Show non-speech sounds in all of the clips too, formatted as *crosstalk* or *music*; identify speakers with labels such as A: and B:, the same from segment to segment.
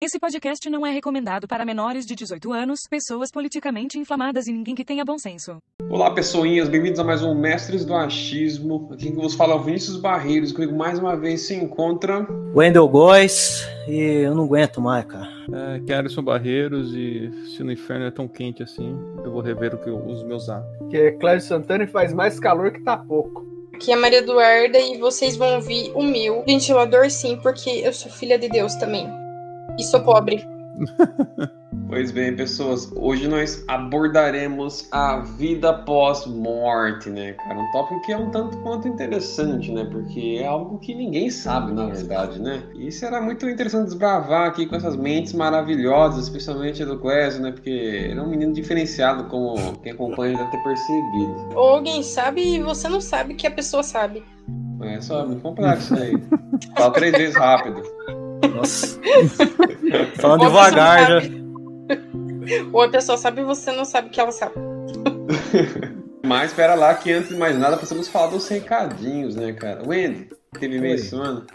A: Esse podcast não é recomendado para menores de 18 anos, pessoas politicamente inflamadas e ninguém que tenha bom senso.
B: Olá, pessoinhas, bem-vindos a mais um Mestres do Achismo. Aqui que vos fala é o Vinícius Barreiros, comigo mais uma vez se encontra.
C: Wendel Góes, e eu não aguento mais, cara.
D: É, que é Alisson Barreiros, e se no inferno é tão quente assim, eu vou rever o que eu, os meus atos.
E: Que é Cláudio Santana e faz mais calor que tá pouco.
F: Aqui é a Maria Eduarda e vocês vão ouvir o meu ventilador sim, porque eu sou filha de Deus também. E sou pobre. *laughs*
B: Pois bem, pessoas, hoje nós abordaremos a vida pós-morte, né, cara? Um tópico que é um tanto quanto interessante, né? Porque é algo que ninguém sabe, na verdade, né? E será muito interessante desbravar aqui com essas mentes maravilhosas, especialmente a do Clésio, né? Porque ele é um menino diferenciado, como quem acompanha deve ter percebido.
F: Ou alguém sabe e você não sabe que a pessoa sabe.
B: É só muito complexo isso aí. Fala três vezes rápido. *laughs*
C: Nossa. *laughs* Falando
F: Ou
C: devagar,
F: não
C: já.
F: sabe. Ou a pessoa sabe e você não sabe que ela sabe. *laughs*
B: Mas espera lá que antes de mais nada precisamos falar dos recadinhos, né, cara? Wendy, teve ano?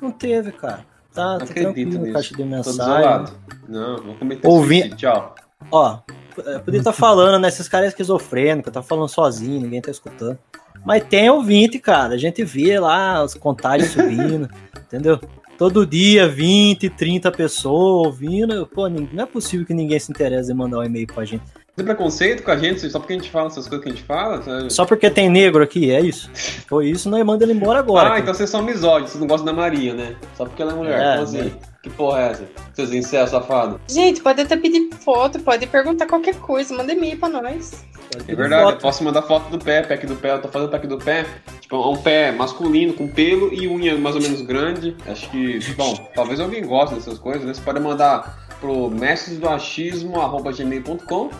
C: Não teve, cara. Tá,
B: Não
C: tá
B: acredito nisso.
C: caixa de mensagem.
B: Não, vou cometer
C: Ouvi-.
B: Tchau.
C: Ó, eu podia estar falando, né? Esses caras esquizofrênicos, tá falando sozinho, ninguém tá escutando. Mas tem ouvinte, cara. A gente vê lá as contagens subindo, *laughs* entendeu? Todo dia, 20, 30 pessoas ouvindo. Pô, não é possível que ninguém se interesse em mandar um e-mail pra gente.
B: Tem preconceito com a gente só porque a gente fala essas coisas que a gente fala? sabe?
C: Só porque tem negro aqui, é isso? *laughs* Foi isso, nós manda ele embora agora.
B: ah,
C: cara.
B: então vocês são misóginos, vocês não gostam da Maria, né? Só porque ela é mulher.
C: É,
B: Como assim? Que porra é essa? Seus incel safado.
F: Gente, pode até pedir foto, pode perguntar qualquer coisa, manda e-mail pra nós.
B: É verdade, eu
C: Foto.
B: posso mandar foto do pé, pack do pé. Eu tô fazendo pack do pé. Tipo, é um pé masculino com pelo e unha mais ou menos grande. Acho que, bom, *laughs* talvez alguém goste dessas coisas, né? Você pode mandar pro mestresdoachismo.gmail.com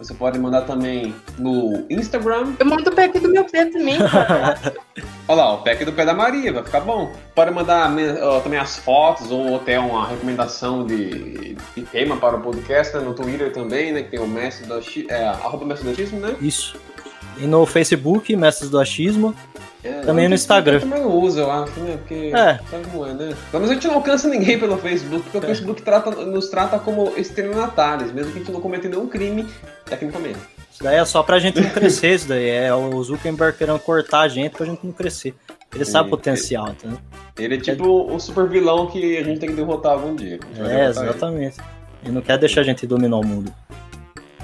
B: Você pode mandar também no Instagram.
F: Eu mando o pack do meu pé também. *laughs*
B: Olha lá, o pack do pé da Maria, vai ficar bom. Pode mandar me- ó, também as fotos ou até uma recomendação de, de tema para o podcast, né? No Twitter também, né? Que tem o mestre do é, arroba mestre do achismo, né?
C: Isso. E no Facebook, Mestres do Achismo.
B: É,
C: Também no Instagram.
B: Eu também não uso, eu acho, né? Porque
C: É.
B: sabe como é, né? Mas a gente não alcança ninguém pelo Facebook, porque o Facebook trata- nos trata como estelionatários, mesmo que a gente não cometa nenhum crime, tecnicamente.
C: Isso daí é só pra gente não crescer, isso daí. É o Zuckerberg querendo cortar a gente pra gente não crescer. Ele sabe o potencial, entendeu?
B: Ele é tipo o super vilão que a gente tem que derrotar algum dia.
C: É,
B: derrotar ele.
C: exatamente. Ele não quer deixar a gente dominar o mundo.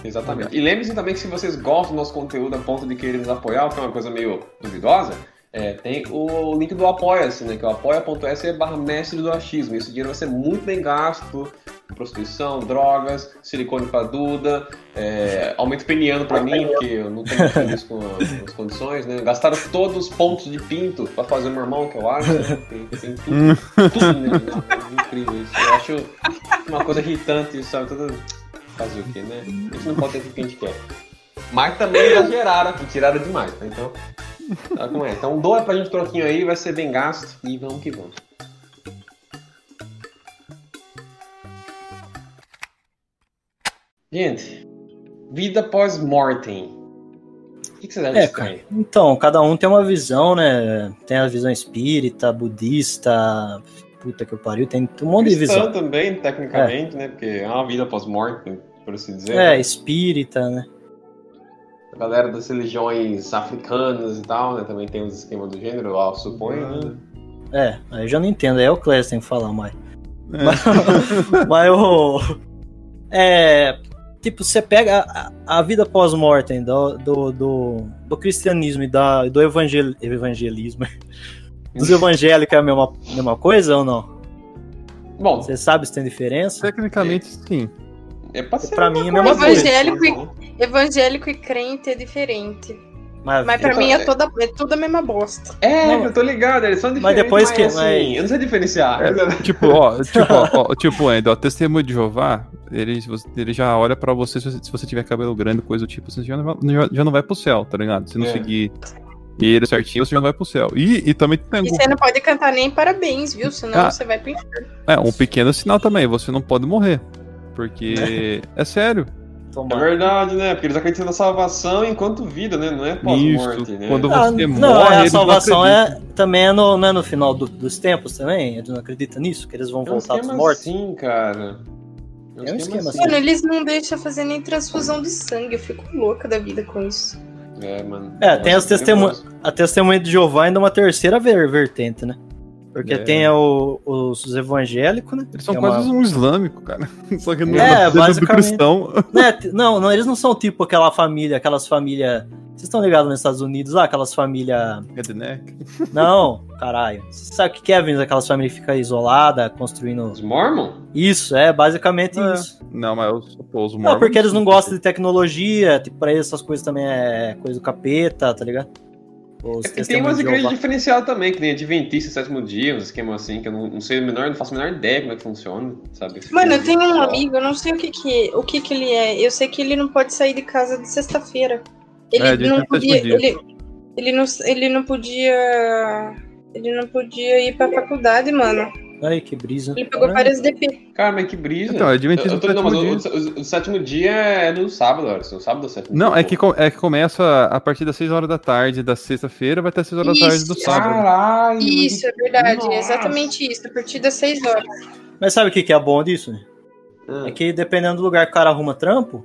B: Exatamente. E lembre-se também que se vocês gostam do nosso conteúdo a ponto de querer nos apoiar, o que é uma coisa meio duvidosa, é, tem o link do Apoia-se, né? Que é o apoia.se barra mestre do achismo. Esse dinheiro vai ser muito bem gasto prostituição, drogas, silicone pra Duda, é, aumento peniano pra mim, porque eu não tenho filhos com as condições, né? Gastaram todos os pontos de pinto pra fazer o meu irmão, que eu acho. né? Tem, tem tudo, tudo nele, né? É incrível isso. Eu acho uma coisa irritante, sabe? Fazer o quê, né? A gente não pode ter tudo que a gente quer. Mas também exageraram aqui, tiraram demais, tá? Então, sabe como é? Então doa pra gente troquinho aí, vai ser bem gasto e vamos que vamos. Gente, vida pós-mortem. O que que vocês acham
C: É,
B: disso
C: cara. Então, cada um tem uma visão, né? Tem a visão espírita, budista, puta que pariu, tem um monte de visão.
B: também, tecnicamente, né? Porque é uma vida pós-morte, por assim dizer.
C: É,
B: né?
C: espírita, né?
B: A galera das religiões africanas e tal, né? Também tem os esquemas do gênero, eu suponho, né?
C: É, aí eu já não entendo, aí é o Clécio tem que falar mais. Mas, *laughs* mas o. É. Tipo, você pega a, a vida pós-mortem do, do, do, do cristianismo e da, do evangel, evangelismo. *laughs* Dos evangélicos é a mesma, mesma coisa ou não?
B: Bom,
C: Você sabe se tem diferença?
D: Tecnicamente, sim.
B: É pra ser
C: Pra mim é a mesma
B: coisa,
F: Evangélico
B: né?
F: Evangélico e crente é diferente.
C: Mas,
F: Mas pra
B: Então,
F: mim
B: é-
F: é, toda, é tudo a mesma bosta.
B: É,
C: Não.
B: eu tô ligado, eles são diferentes.
C: depois que-
B: assim,
C: mas-
B: eu não sei diferenciar. *laughs*
D: Tipo, ó, tipo, ó, ó, tipo, Endo, ó, testemunho de Jeová, ele, ele já olha pra você se, você se você tiver cabelo grande, coisa do tipo, você já não, vai, já, já não vai pro céu, tá ligado? Se não
B: É.
D: seguir ele certinho, você já não vai pro céu. E, e também tem
F: E
D: algum-
F: você não pode cantar nem parabéns, viu? Senão
D: Ah.
F: você vai pro inferno.
D: é, um pequeno sinal também, você não pode morrer. Porque é sério.
B: É verdade, né? Porque eles acreditam na salvação enquanto vida, né? Não é pós-morte,
D: Isso,
B: né?
D: quando
C: Ah,
D: você
C: não,
D: morre,
C: é, a
D: não
C: salvação
D: acreditam.
C: é, também é no, não é no final do- dos tempos também? Eles não acreditam nisso? Que eles vão
B: É um
C: voltar dos
B: esquema
C: mortos?
B: assim, cara.
C: É um esquema assim.
F: Mano, eles não deixam fazer nem transfusão de sangue. Eu fico louca da vida com isso.
B: É, mano.
C: É, tem as
B: que
C: testemunhas-
B: é
C: A testemunha de Jeová ainda é uma terceira ver- vertente, né? Porque
D: É.
C: tem o- os evangélicos, né?
D: Eles são
C: é
D: quase
C: uma-
D: um islâmico, cara. *laughs* Só que não
C: É,
D: é, do
C: basicamente.
D: cristão.
C: Né, não, não, eles não são tipo aquela família, aquelas famílias. Vocês estão ligados nos Estados Unidos lá? Aquelas famílias.
D: Redneck. *laughs*
C: Não, caralho. Você sabe o que é, Vinícius? Aquelas famílias que ficam isoladas, construindo.
B: Os Mormon?
C: Isso, é basicamente
D: É.
C: isso.
D: Não, mas os, os
C: Não,
D: mormons
C: porque eles não gostam de tecnologia, tipo, pra eles essas coisas também é coisa do capeta, tá ligado? Os
B: É tem umas igrejas diferenciadas também, que nem Adventista, Sétimo Dia, uns esquemas assim, que eu não, não sei o menor, não faço a menor ideia como é que funciona, sabe?
F: Mano, eu
B: tipo
F: tenho um amigo, eu não sei o que que, o que que ele é. Eu sei que ele não pode sair de casa de sexta-feira. Ele
D: É,
F: não podia. Ele, ele, não, ele não podia. Ele não podia ir pra faculdade, mano.
C: Ai, que brisa.
F: Ele pegou
C: É.
F: várias DP.
B: Cara, mas que brisa.
D: Então, é
B: eu, eu tô,
D: do
B: não, mas
D: sétimo
B: o, o- o- o sétimo dia é no sábado, Alisson. O sábado ou sétimo
D: Não,
B: dia,
D: é que, é que começa a partir das 6 horas da tarde da sexta-feira, vai até 6 horas da tarde do
F: Isso.
D: sábado.
B: Caralho!
F: Isso, é verdade.
B: Nossa.
F: É exatamente isso. A partir das 6 horas.
C: Mas sabe o que, que é bom disso? né?
B: Ah.
C: É que dependendo do lugar que o cara arruma trampo,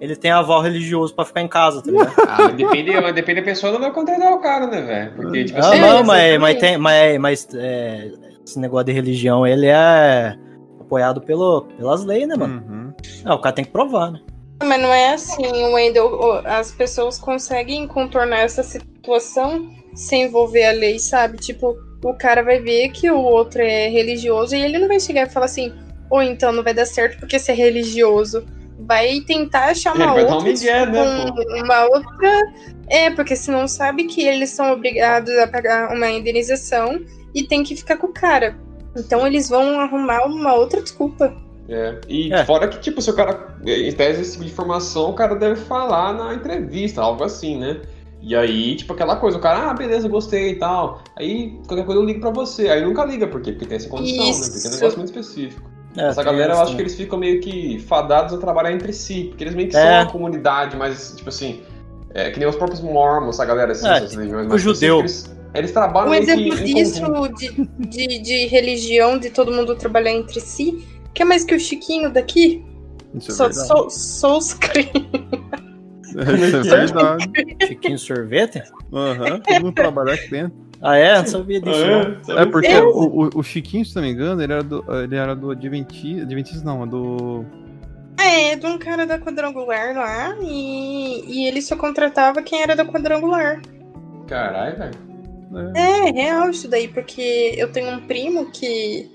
C: ele tem aval religioso pra ficar em casa, tá ligado? *laughs*
B: Ah, depende, mas depende da pessoa, não vai contrariar o cara, né, velho? Porque, tipo
C: Ah,
B: assim.
C: não,
F: É,
C: mas,
F: exatamente.
C: mas tem. Mas, mas é, esse negócio de religião, ele é apoiado pelo, pelas leis, né, mano?
D: Uhum.
C: Ah, o cara tem que provar, né?
F: Mas não é assim, Wendel. As pessoas conseguem contornar essa situação sem envolver a lei, sabe? Tipo, o cara vai ver que o outro é religioso e ele não vai chegar e falar assim, ou então não vai dar certo porque você é religioso. Vai tentar achar uma
B: dar um
F: outra.
B: migué, né,
F: um- uma outra. É, porque senão sabe que eles são obrigados a pagar uma indenização e tem que ficar com o cara. Então eles vão arrumar uma outra desculpa.
B: É. E
C: É.
B: fora que, tipo, se o cara, em tese esse tipo de informação, o cara deve falar na entrevista, algo assim, né? E aí, tipo, aquela coisa, o cara, ah, beleza, gostei e tal. Aí, qualquer coisa eu ligo pra você. Aí nunca liga, por quê? Porque tem essa condição, né? Porque é um
F: Isso.
B: negócio muito específico.
C: É,
B: Essa galera, eu
C: essa
B: acho que eles ficam meio que fadados a trabalhar entre si, porque eles meio que
C: É.
B: são uma comunidade, mas, tipo assim, é, que nem os próprios mormons, essa galera assim,
C: É,
B: essas religiões
C: o judeu.
B: Eles, eles trabalham
F: Um exemplo
B: em
F: disso, de, de, de religião, de todo mundo trabalhar entre si, que é mais que o Chiquinho daqui?
D: Isso é
F: Só,
D: verdade.
F: sou, sou os crentes.
D: Isso é verdade.
C: Chiquinho sorvete?
D: Aham, todo mundo trabalha aqui dentro.
C: Ah, é? Não sabia disso. não.
D: É porque
F: Eu-
D: o, o, o Chiquinho, se não me engano, ele era do, ele era do Adventista. Adventista não, é do.
F: É, de um cara da quadrangular lá, e, e ele só contratava quem era da quadrangular.
B: Caralho, velho.
F: É, real isso daí, porque eu tenho um primo que,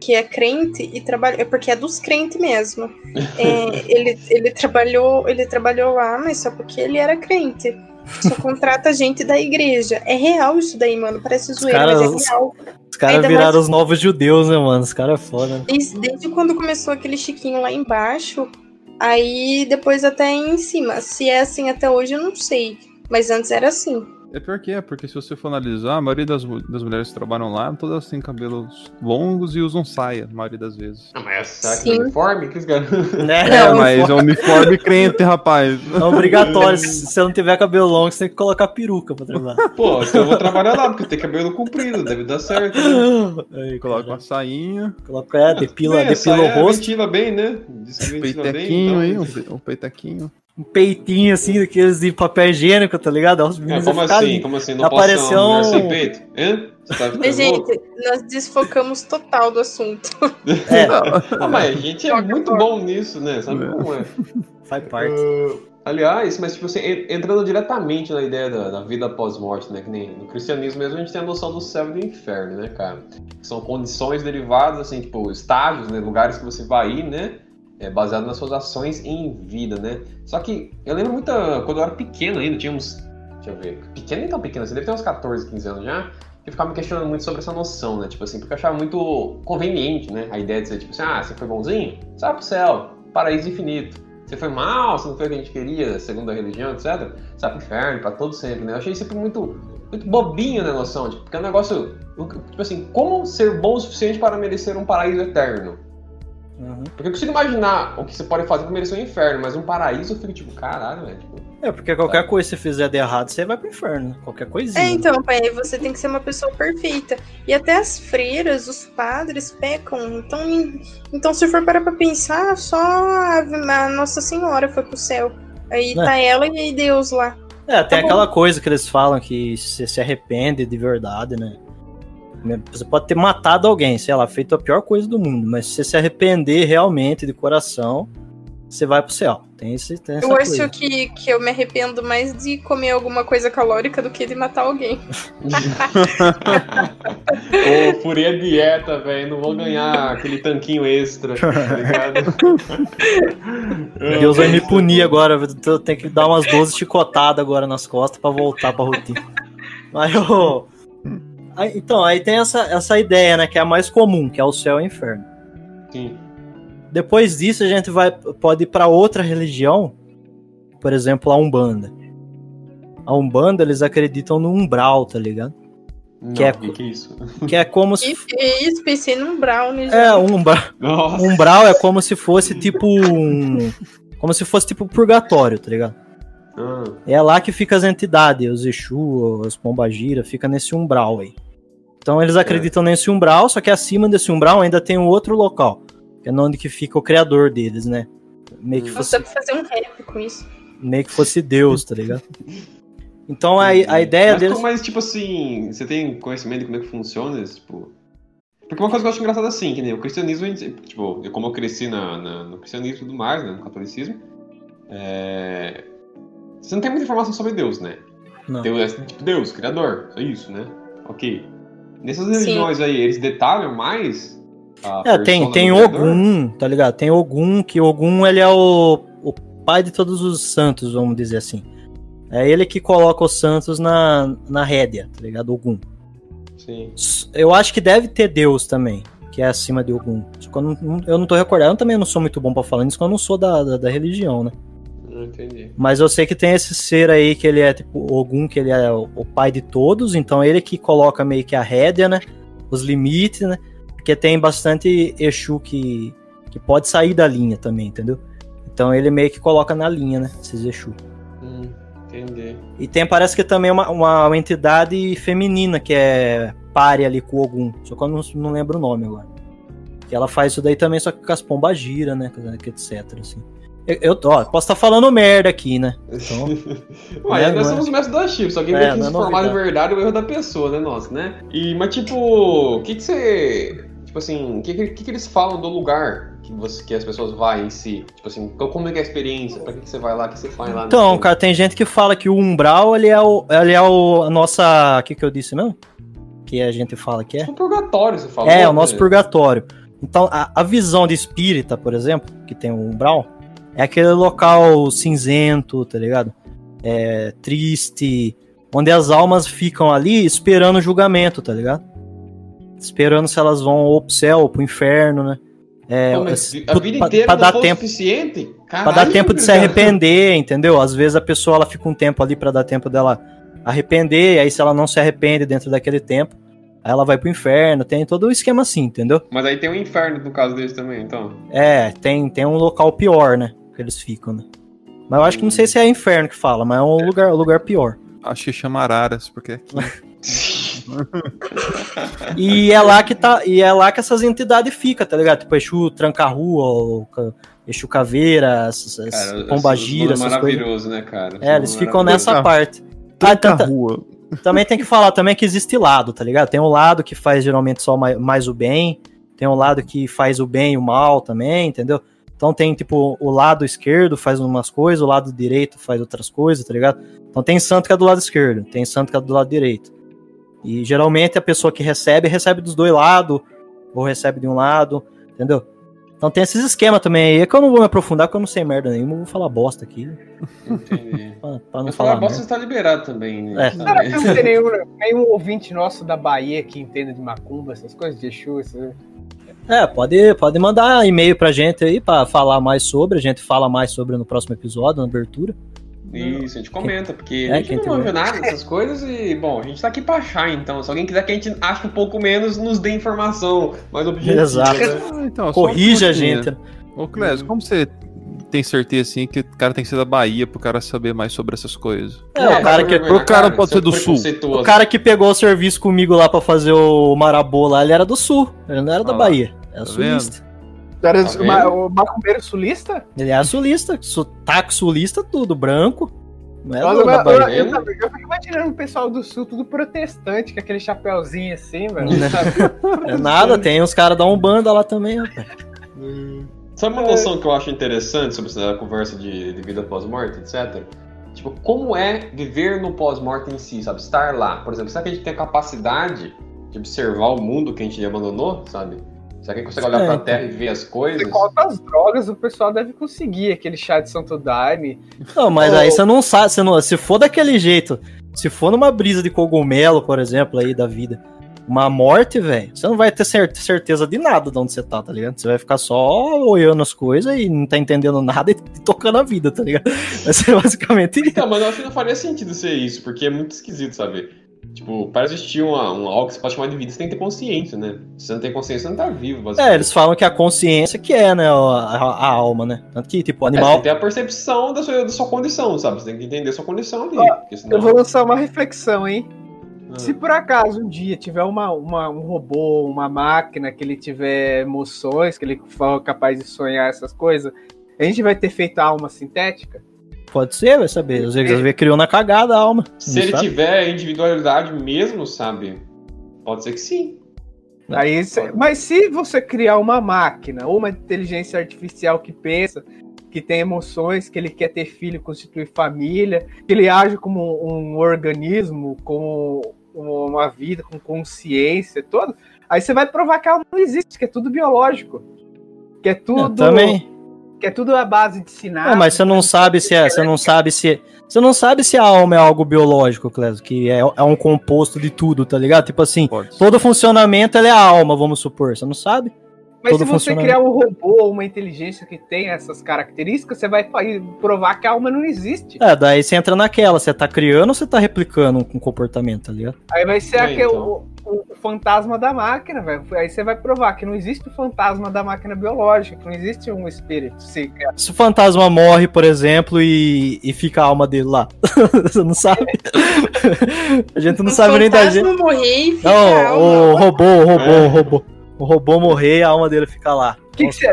F: que é crente e trabalha. É porque é dos crentes mesmo. *laughs* É, ele, ele, trabalhou, ele trabalhou lá, mas só porque ele era crente. Só *laughs* contrata gente da igreja. É real isso daí, mano. Parece zoeira,
C: caras-
F: mas é real.
C: Os caras viraram
F: mais-
C: os novos judeus, né, mano? Os caras é foda.
F: Desde, desde quando começou aquele Chiquinho lá embaixo, aí depois até em cima. Se é assim até hoje, eu não sei. Mas antes era assim.
D: É pior que é, porque se você for analisar, a maioria das, das mulheres que trabalham lá, todas têm cabelos longos e usam saia, a maioria das vezes.
B: Ah, mas será que
F: Sim.
B: é uniforme? Que os caras... *laughs*
C: Né?
D: É, mas é uniforme crente, rapaz.
C: É obrigatório. Se você não tiver cabelo longo, você tem que colocar peruca pra trabalhar. *laughs*
B: Pô, então eu vou trabalhar lá, porque tem cabelo comprido, deve dar certo. Né?
C: Aí,
D: Coloca
C: cara,
D: uma sainha,
C: Coloca, é, depila,
B: É,
C: depila o
B: saia
C: rosto,
B: Ventila bem, né? Diz que ventila bem,
D: peitequinho
B: então-
D: aí, um, um peitequinho.
C: Um peitinho assim, daqueles de papel higiênico, tá ligado? Os meninos
B: como assim?
C: ali.
B: Como assim? Não
C: Apareceu
B: posso ser
C: um-
B: peito? Hã? Você tá louco?
F: gente, nós desfocamos total do assunto. *laughs*
C: É,
B: Ah, mas a gente é muito bom nisso, né? Sabe como é?
C: faz parte.
B: Aliás, mas tipo assim, en- entrando diretamente na ideia da, da vida pós-morte, né? Que nem no cristianismo mesmo a gente tem a noção do céu e do inferno, né, cara? Que são condições derivadas, assim, tipo, estágios, né? Lugares que você vai ir, né? É, baseado nas suas ações em vida, né? Só que eu lembro muito quando eu era pequeno ainda, tinha uns. Deixa eu ver. Pequeno nem tão pequeno, assim, deve ter uns 14, 15 anos já. Eu ficava me questionando muito sobre essa noção, né? Tipo assim, porque eu achava muito conveniente, né? A ideia de ser tipo assim, ah, você foi bonzinho? Você vai pro céu, paraíso infinito. Você foi mal, você não foi o que a gente queria, segundo a religião, etc. Você vai pro inferno, pra todo sempre, né? Eu achei sempre muito, muito bobinho na noção, tipo, porque é um negócio. Tipo assim, como ser bom o suficiente para merecer um paraíso eterno?
C: Uhum.
B: Porque eu consigo imaginar o que você pode fazer pra merecer o inferno, mas um paraíso eu fico tipo, caralho, velho. Tipo,
C: É, porque qualquer coisa que você fizer de errado, você vai pro inferno. né? Qualquer coisinha.
F: É, então, pai, aí você tem que ser uma pessoa perfeita. E até as freiras, os padres pecam. Então, então se for parar pra pensar, só a, a Nossa Senhora foi pro céu. Aí
C: Né?
F: tá ela e Deus lá.
C: É, tem
F: Tá
C: aquela coisa que eles falam que você se arrepende de verdade, né? Você pode ter matado alguém, sei lá, feito a pior coisa do mundo, mas se você se arrepender realmente de coração, você vai pro céu. Tem, esse, tem essa
F: Eu acho
C: coisa.
F: que, que eu me arrependo mais de comer alguma coisa calórica do que de matar alguém. *laughs*
B: Ô, furei a dieta, velho. Não vou ganhar aquele tanquinho extra, tá ligado? *laughs*
C: Deus vai me punir agora, eu tenho que dar umas 12 chicotadas agora nas costas pra voltar pra rotina. Mas eu... Aí- Então, aí tem essa, essa ideia, né, que é a mais comum, que é o céu e o inferno.
B: Sim.
C: Depois disso, a gente vai pode ir para outra religião, por exemplo, a Umbanda. A Umbanda, eles acreditam no umbral, tá ligado?
B: Não,
C: Que é-
B: que, que é isso?
C: Que é como se.
F: Fiz, pensei num brownie.
C: É, um umbral,
B: Nossa.
C: umbral é como se fosse tipo um. Como se fosse tipo purgatório, tá ligado?
B: Ah,
C: É lá que fica as entidades, os Exu, os Pombagira, fica nesse umbral aí. Então eles acreditam nesse umbral, só que acima desse umbral ainda tem um outro local, que é onde que fica o criador deles, né? Meio que fosse
F: Você dá pra fazer um rap com isso.
C: meio que fosse Deus, tá ligado? *laughs* Então a, a ideia
B: mas,
C: deles.
B: como- mas, tipo assim, você tem conhecimento de como é que funciona isso? Tipo... Porque uma coisa que eu acho engraçada assim, que nem o cristianismo, tipo, eu- como eu cresci na, na- no cristianismo e tudo mais, né, no catolicismo, é... você não tem muita informação sobre Deus, né?
C: Não.
B: Deus é tipo Deus, criador, é isso, né? Ok. Nessas
F: Sim.
B: religiões aí, eles detalham mais a
C: É, tem, tem? Ogum, tá ligado? Tem Ogum, que Ogum ele é o, o pai de todos os santos, vamos dizer assim. É ele que coloca os santos na, na rédea, tá ligado? Ogum.
B: Sim.
C: Eu acho que deve ter Deus também, que é acima de Ogum. Só que eu não, eu não tô recordando, eu também não sou muito bom pra falar nisso, porque eu não sou da, da, da religião, né?
B: Entendi.
C: Mas eu sei que tem esse ser aí que ele é tipo Ogum, que ele é o, pai de todos, então ele que coloca meio que a rédea, né? Os limites, né? Porque tem bastante Exu que, que pode sair da linha também, entendeu? Então ele meio que coloca na linha, né? Esses Exu.
B: Hum, entendi.
C: E tem, parece que também uma, uma, uma entidade feminina que é pare ali com o Ogum. Só que eu não, não lembro o nome agora. Que ela faz isso daí também, só que com as pombagira, né? que etc. Assim. Eu, eu ó, posso estar falando merda aqui, né? Então, *laughs*
B: Ué,
C: É,
B: nós
C: não é?
B: somos mestres da Chip, só que
C: É,
B: tem que
C: não é
B: informar de verdade o erro da pessoa, né, nossa, né? E, mas tipo, o que que você... Tipo assim, o que, que, que eles falam do lugar que, você, que as pessoas vão em si? Tipo assim, como é que é a experiência? Pra que, que você vai lá? O que você faz lá?
C: Então, cara, tem gente que fala que o umbral, ele é o, ele é o a nossa, o que que eu disse mesmo? Que a gente fala que é?
B: Tipo purgatório, você falou.
C: É, o nosso
B: né?
C: purgatório. Então, a, a visão de espírita, por exemplo, que tem o umbral, é aquele local cinzento, tá ligado? É, triste, onde as almas ficam ali esperando o julgamento, tá ligado? Esperando se elas vão ou pro céu ou pro inferno, né? É,
B: Pô, a
C: pra-
B: vida
C: pra-
B: inteira
C: pra
B: não
C: dar
B: o
C: tempo
B: suficiente?
C: Pra
B: Caralho,
C: dar tempo de se arrepender, entendeu? Às vezes a pessoa ela fica um tempo ali pra dar tempo dela arrepender, e aí se ela não se arrepende dentro daquele tempo, aí ela vai pro inferno, tem todo o esquema assim, entendeu?
B: Mas aí tem um inferno no caso deles também, então.
C: É, tem, tem um local pior, né? Que eles ficam, né? Mas eu acho que não sei se é inferno que fala, mas é um lugar, um lugar pior.
D: Acho que chama Araras, porque aqui *laughs*
C: E é lá que tá, e é lá que essas entidades ficam, tá ligado? Tipo Exu Tranca-Rua, Exu Caveira, essas,
B: Cara,
C: Pombagira, essas
B: é
C: coisas.
B: maravilhoso, né, cara?
C: É, eles ficam
B: Maravilhoso.
C: nessa
D: Tranca-
C: parte. Ah,
D: Tanta
C: tanta,
D: rua.
C: Também tem que falar também que existe lado, tá ligado? Tem um lado que faz geralmente só mais, mais o bem, tem um lado que faz o bem e o mal também, entendeu? Então tem, tipo, o lado esquerdo faz umas coisas, o lado direito faz outras coisas, tá ligado? Então tem santo que é do lado esquerdo, tem santo que é do lado direito. E geralmente a pessoa que recebe, recebe dos dois lados, ou recebe de um lado, entendeu? Então tem esses esquemas também aí, é que eu não vou me aprofundar, porque eu não sei merda nenhuma, eu vou falar bosta aqui,
B: Entendi. *laughs*
C: pra, pra não
B: Mas
C: falar
B: falar bosta está liberado também, né?
C: É.
E: Que não tem nenhum, nenhum ouvinte nosso da Bahia que entenda de macumba, essas coisas de Exu, essas...
C: É, pode, pode mandar e-mail pra gente aí pra falar mais sobre. A gente fala mais sobre no próximo episódio, na abertura.
B: Isso, a gente comenta, porque
C: É,
B: a gente não manja nada dessas coisas e, bom, a gente tá aqui pra achar, então. Se alguém quiser que a gente ache um pouco menos, nos dê informação mais objetiva.
C: Exato.
B: né?
D: Ah, então,
C: Corrija a gente.
D: Ô, Clésio, como você tem certeza assim que o cara tem que ser da Bahia pro cara saber mais sobre essas coisas?
C: É, o cara que,
D: o cara pode ser do sul.
C: o cara que pegou o serviço comigo lá pra fazer o Marabô lá, ele era do sul. Ele não era da
B: Ah lá.
C: Bahia. Era
D: Tá
C: sulista.
E: Era
B: Tá vendo?
E: o macumbeiro sulista?
C: Ele era sulista. Sotaque sulista, tudo. Branco. Não era da
E: eu, eu,
C: Bahia.
E: eu, eu, fico imaginando o pessoal do sul, tudo protestante, com aquele chapéuzinho assim, velho. *laughs*
C: É nada, tem uns caras da Umbanda lá também, rapaz.
B: Sabe uma noção que eu acho interessante sobre essa conversa de, de vida pós-morte, etc? Tipo, como é viver no pós-morte em si, sabe? Estar lá. Por exemplo, será que a gente tem a capacidade de observar o mundo que a gente abandonou, sabe? Será que a gente consegue olhar
C: É,
B: pra
C: então.
B: Terra e ver as coisas?
E: Você conta as drogas, o pessoal deve conseguir aquele chá de Santo Daime.
C: Não, mas
E: Ô.
C: aí você não sabe, você não, se for daquele jeito, se for numa brisa de cogumelo, por exemplo, aí da vida, uma morte, velho, você não vai ter cer- certeza de nada de onde você tá, tá ligado? Você vai ficar só olhando as coisas e não tá entendendo nada *laughs* e tocando a vida, tá ligado? Vai ser basicamente isso.
B: Então, mas eu acho que não faria sentido ser isso, porque é muito esquisito, sabe? Tipo, para existir uma, um, algo que você pode chamar de vida, você tem que ter consciência, né? Se você não tem consciência, você não tá vivo, basicamente.
C: É, eles falam que a consciência que é, né, a, a- a alma, né? Tanto que, tipo, o
B: É, você
C: animal...
B: tem que ter a percepção da sua, da sua condição, sabe? Você tem que entender a sua condição ali. porque senão...
E: Eu vou lançar uma reflexão, hein?
B: Ah.
E: Se por acaso um dia tiver uma, uma- um robô, uma máquina que ele tiver emoções, que ele for capaz de sonhar essas coisas, a gente vai ter feito a alma sintética?
C: Pode ser, vai saber. Às vezes, vezes criou na cagada a alma.
B: Se ele
C: sabe?
B: tiver individualidade mesmo, sabe? Pode ser que sim.
E: Aí, mas se você criar uma máquina ou uma inteligência artificial que pensa, que tem emoções, que ele quer ter filho, constituir família, que ele age como um organismo, como uma vida com consciência, todo, aí você vai provar que ela não existe, que é tudo biológico. Que é tudo,
C: também.
E: que é tudo a base de sinais.
C: Mas você não sabe se é, você não sabe se você não sabe se a alma é algo biológico, Clésio, que é, é um composto de tudo, tá ligado? Tipo assim, todo funcionamento ela é a alma, vamos supor. Você não sabe?
E: Mas
C: todo
E: se você criar um robô ou uma inteligência que tem essas características, você vai provar que a alma não existe.
C: É, daí você entra naquela, você tá criando ou você tá replicando um comportamento, tá ligado?
E: Aí vai ser
B: É,
E: aquele,
B: então.
E: o, o- fantasma da máquina, velho. Aí você vai provar que não existe o fantasma da máquina biológica, que não existe um espírito. Se,
C: Se o fantasma morre, por exemplo, e, e fica a alma dele lá, *laughs* você não sabe? *laughs* a gente não
F: O
C: sabe nem da
F: fantasma
C: gente.
F: morrer e ficar
C: Não, o robô, o robô,
B: É.
C: o robô. O robô morrer, a alma dele fica lá.
E: que que você,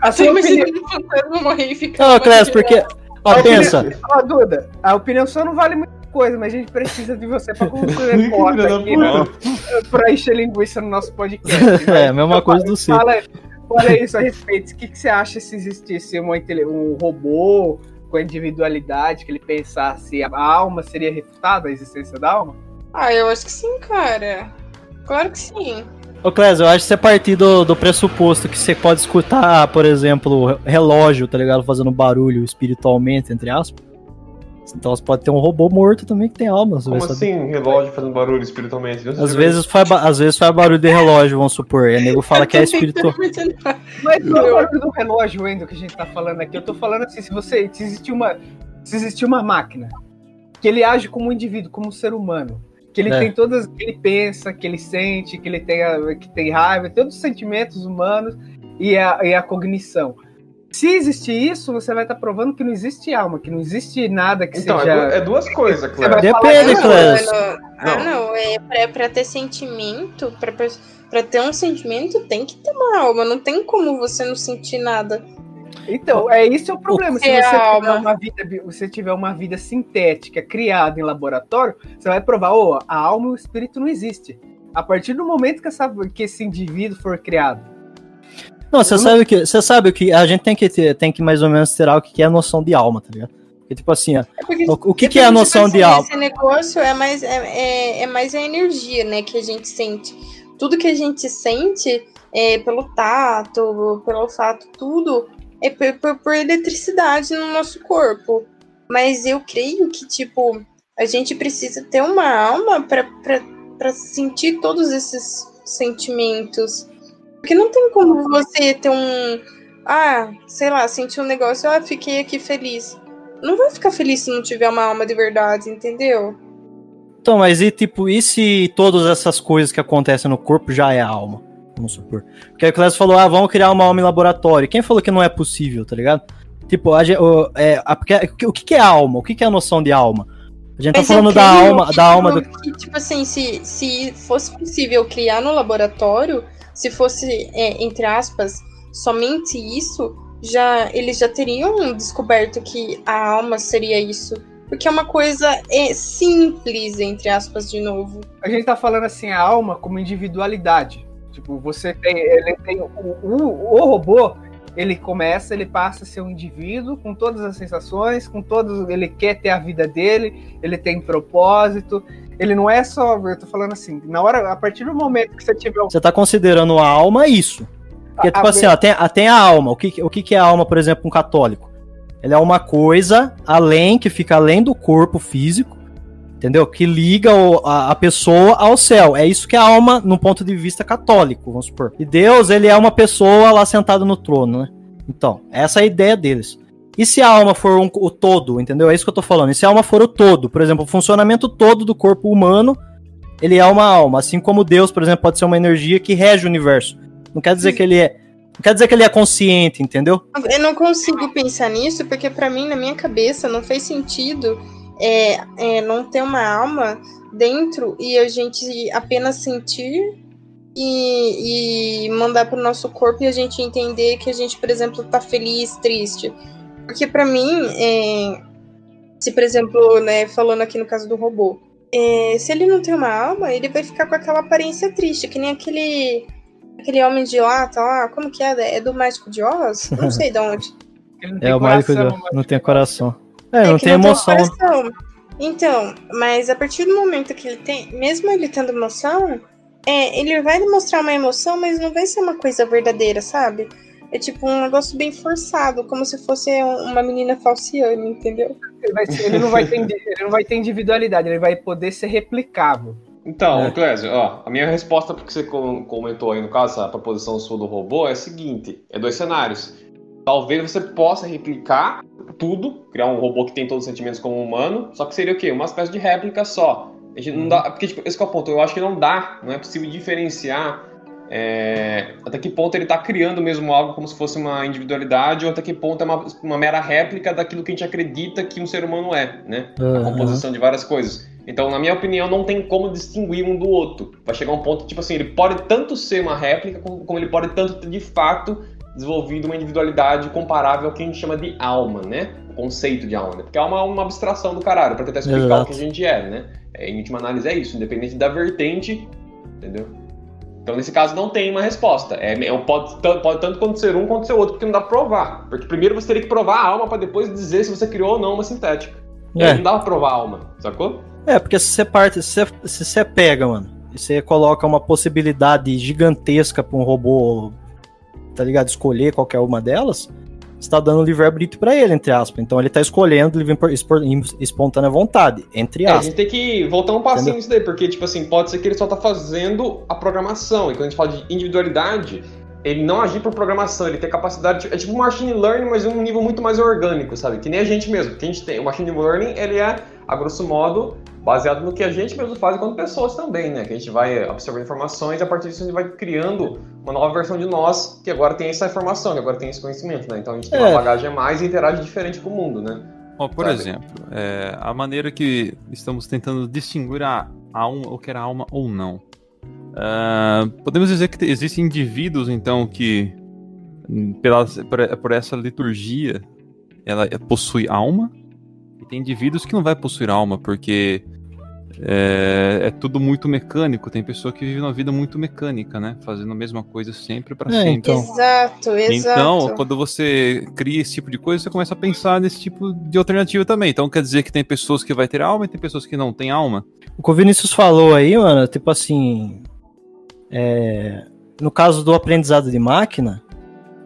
E: a
F: Você
E: sua
F: imagina o fantasma morrer e ficar
C: Não,
F: de
C: porque. Ó,
E: a
C: pensa.
E: opinião- Ó, Duda, a opinião sua não vale muita coisa, mas a gente precisa de você pra *laughs*
B: Filha
E: porta aqui, né, pra encher linguiça no nosso podcast. *laughs*
C: É, a mesma coisa do seu.
E: Fala, fala isso a respeito. O que, que você acha se existisse uma um robô com a individualidade, que ele pensasse a alma seria refutada, a existência da alma?
F: Ah, eu acho que sim, cara. Claro que sim.
C: Ô, Clésio, eu acho que você partir do, do pressuposto que você pode escutar, por exemplo, relógio, tá ligado? Fazendo barulho espiritualmente, entre aspas. Então você pode ter um robô morto também que tem alma.
B: Como
C: vai saber.
B: assim, relógio fazendo barulho espiritualmente?
C: Às vezes, faz, às vezes faz barulho de relógio, vamos supor. E o nego fala que é espiritual.
E: Mas não é o barulho do relógio, Wendel, que a gente tá falando aqui. Eu tô falando assim, se você. Se existir uma. Se existir uma máquina que ele age como um indivíduo, como um ser humano. Que ele
C: É.
E: tem todas. Que ele pensa, que ele sente, que ele tem, a- que tem raiva, todos os sentimentos humanos e a, e a cognição. Se existir isso, você vai estar provando que não existe alma, que não existe nada que
B: Então, é,
E: seja.
B: du- é duas coisas, Cléber.
C: Depende,
F: não,
C: Clésio.
F: mano. Ah,
B: Não.
F: não. É pra, pra ter sentimento, pra, pra ter um sentimento, tem que ter uma alma. Não tem como você não sentir nada.
E: Então, é isso é o problema. Se
F: que é
E: você tiver, uma vida, você tiver uma vida sintética criada em laboratório, você vai provar, ô, a alma e o espírito não existe. A partir do momento que, essa, que esse indivíduo for criado.
C: Não, você sabe o que. Você sabe o que. A gente tem que ter, tem que mais ou menos ter o que é a noção de alma, tá ligado? Porque, tipo assim,
F: É porque,
C: o, o que,
F: é
C: que é a noção de alma?
F: Esse negócio é mais, é, é, é mais a energia, né, que a gente sente. Tudo que a gente sente é, pelo tato, pelo olfato, tudo é por, por, por eletricidade no nosso corpo. Mas eu creio que, tipo, a gente precisa ter uma alma para sentir todos esses sentimentos. Porque não tem como você ter um. Ah, sei lá, sentir um negócio, ah, fiquei aqui feliz. não vai ficar feliz se não tiver uma alma de verdade, entendeu?
C: Então, mas e tipo, e se todas essas coisas que acontecem no corpo já é alma? Vamos supor. Porque aí o Clécio falou, ah, vamos criar uma alma em laboratório. Quem falou que não é possível, tá ligado? Tipo, a, o, é, a, o que, que é alma? O que, que é a noção de alma? A gente tá
F: Mas
C: falando
F: eu
C: da alma, da alma do.
F: que, tipo assim, se, se fosse possível criar no laboratório, se fosse, é, entre aspas, somente isso, já eles já teriam descoberto que a alma seria isso. Porque é uma coisa é, simples, entre aspas, de novo.
E: A gente tá falando assim, a alma como individualidade. Tipo, você tem. Ele tem o, o, o robô, ele começa, ele passa a ser um indivíduo com todas as sensações, com todos. Ele quer ter a vida dele, ele tem propósito. Ele não é só. Eu tô falando assim, na hora, a partir do momento que você tiver um.
C: Você tá considerando a alma isso. Porque, tipo
E: A- a-
C: assim, ó, tem, a- tem a alma. O que, o que que é a alma, por exemplo, um católico? Ele é uma coisa além, que fica além do corpo físico, entendeu? Que liga a, pessoa ao céu. É isso que é a alma no ponto de vista católico, vamos supor. E Deus, ele é uma pessoa lá sentada no trono, né? Então, essa é a ideia deles. E se a alma for um- o todo, entendeu? É isso que eu tô falando. E se a alma for o todo, por exemplo, o funcionamento todo do corpo humano, ele é uma alma. Assim como Deus, por exemplo, pode ser uma energia que rege o universo. Não quer dizer que ele é. Não quer dizer que ele é consciente, entendeu?
F: Eu não consigo pensar nisso, porque pra mim, na minha cabeça, não fez sentido é, é, não ter uma alma dentro e a gente apenas sentir e, e mandar pro nosso corpo e a gente entender que a gente, por exemplo, tá feliz, triste. Porque pra mim, é, se, por exemplo, né, falando aqui no caso do robô, é, se ele não tem uma alma, ele vai ficar com aquela aparência triste, que nem aquele aquele homem de lata lá, como que é? É do Mágico de Oz? Não *laughs* sei de onde.
E: Ele não tem
C: É o mágico de... não tem coração. É,
F: É
C: não
F: que
C: tem emoção.
F: um coração. Então, mas a partir do momento que ele tem, mesmo ele tendo emoção, é, ele vai demonstrar uma emoção, mas não vai ser uma coisa verdadeira, sabe? É tipo um negócio bem forçado, como se fosse um- uma menina falciane, entendeu?
E: Ele, vai ser- ele não vai ter, ele não vai ter individualidade, ele vai poder ser replicável.
B: Então,
C: É.
B: Clésio, ó, a minha resposta porque você com- comentou aí, no caso, a proposição sua do robô é a seguinte: é dois cenários. Talvez você possa replicar tudo, criar um robô que tem todos os sentimentos como um humano, só que seria o quê? Uma espécie de réplica só. A gente não dá, porque, tipo, esse é o ponto. Eu acho que não dá, não é possível diferenciar é, até que ponto ele está criando mesmo algo como se fosse uma individualidade ou até que ponto é uma, uma mera réplica daquilo que a gente acredita que um ser humano é, né? a
C: Aham.
B: composição de várias coisas. Então, na minha opinião, não tem como distinguir um do outro. Vai chegar um ponto, tipo assim, ele pode tanto ser uma réplica, como, como ele pode tanto ter de fato desenvolvido uma individualidade comparável ao que a gente chama de alma, né? O conceito de alma, né? Porque alma é uma abstração do caralho, pra tentar explicar
C: Exato.
B: o que a gente é, né? É, em última análise é isso, independente da vertente, entendeu? Então, nesse caso, não tem uma resposta. É, é- pode, pode tanto acontecer um quanto ser outro, porque não dá pra provar. Porque primeiro você teria que provar a alma pra depois dizer se você criou ou não uma sintética.
C: É.
B: Não dá pra provar a alma, sacou?
C: É, porque se você parte, se você, se você pega, mano, e você coloca uma possibilidade gigantesca pra um robô, tá ligado, escolher qualquer uma delas, você tá dando livre-arbítrio pra ele, entre aspas. Então ele tá escolhendo livre espontânea vontade, entre
B: É, a
C: aspas.
B: gente tem que voltar um passinho
C: Entendeu?
B: nisso daí, porque, tipo assim, pode ser que ele só tá fazendo a programação. E quando a gente fala de individualidade, ele não agir por programação, ele tem capacidade. de- é tipo um machine learning, mas em um nível muito mais orgânico, sabe? Que nem a gente mesmo. Que a gente tem. O machine learning, ele é, a grosso modo, baseado no que a gente mesmo faz enquanto pessoas também, né? Que a gente vai absorvendo informações e a partir disso a gente vai criando uma nova versão de nós que agora tem essa informação, que agora tem esse conhecimento, né? Então a gente tem
C: É.
B: uma bagagem a mais e interage diferente com o mundo, né?
D: Ó, por
B: Sabe?
D: exemplo, é, a maneira que estamos tentando distinguir a alma, o que era alma ou não. Ah, podemos dizer que te- existem indivíduos, então, que hum, pela, por, por essa liturgia ela possui alma, e tem indivíduos que não vai possuir alma, porque é, é tudo muito mecânico. Tem pessoa que vive uma vida muito mecânica, né? Fazendo a mesma coisa sempre para
C: É,
D: sempre.
C: Então.
F: exato, exato.
D: Então, quando você cria esse tipo de coisa, você começa a pensar nesse tipo de alternativa também. Então, quer dizer que tem pessoas que vai ter alma e tem pessoas que não têm alma.
C: O que o Vinícius falou aí, mano, tipo assim. é, no caso do aprendizado de máquina,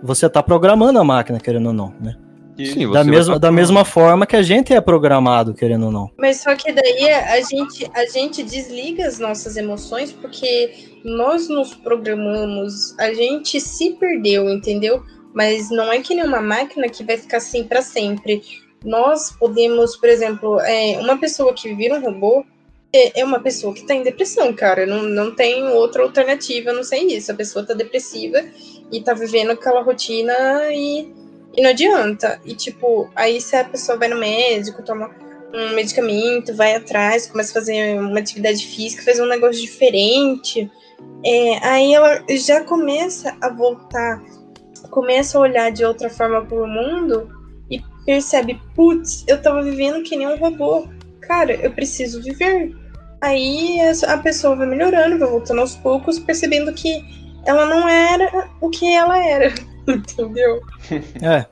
C: você tá programando a máquina, querendo ou não, né?
B: E-
D: Sim,
C: Da mesma, da mesma forma que a gente é programado, querendo ou não.
F: Mas só que daí a gente, a gente desliga as nossas emoções porque nós nos programamos, a gente se perdeu, entendeu? Mas não é que nem uma máquina que vai ficar assim para sempre. nós podemos, por exemplo, é, uma pessoa que vira um robô é, é uma pessoa que tá em depressão, cara. Não, não tem outra alternativa, não sei isso. A pessoa tá depressiva e tá vivendo aquela rotina e, e não adianta. E, tipo, aí se a pessoa vai no médico, toma um medicamento, vai atrás, começa a fazer uma atividade física, faz um negócio diferente, é, aí ela já começa a voltar, começa a olhar de outra forma para o mundo e percebe, putz, eu tava vivendo que nem um robô. Cara, eu preciso viver. Aí a pessoa vai melhorando, vai voltando aos poucos, percebendo que ela não era o que ela era. *laughs* Entendeu?
C: É.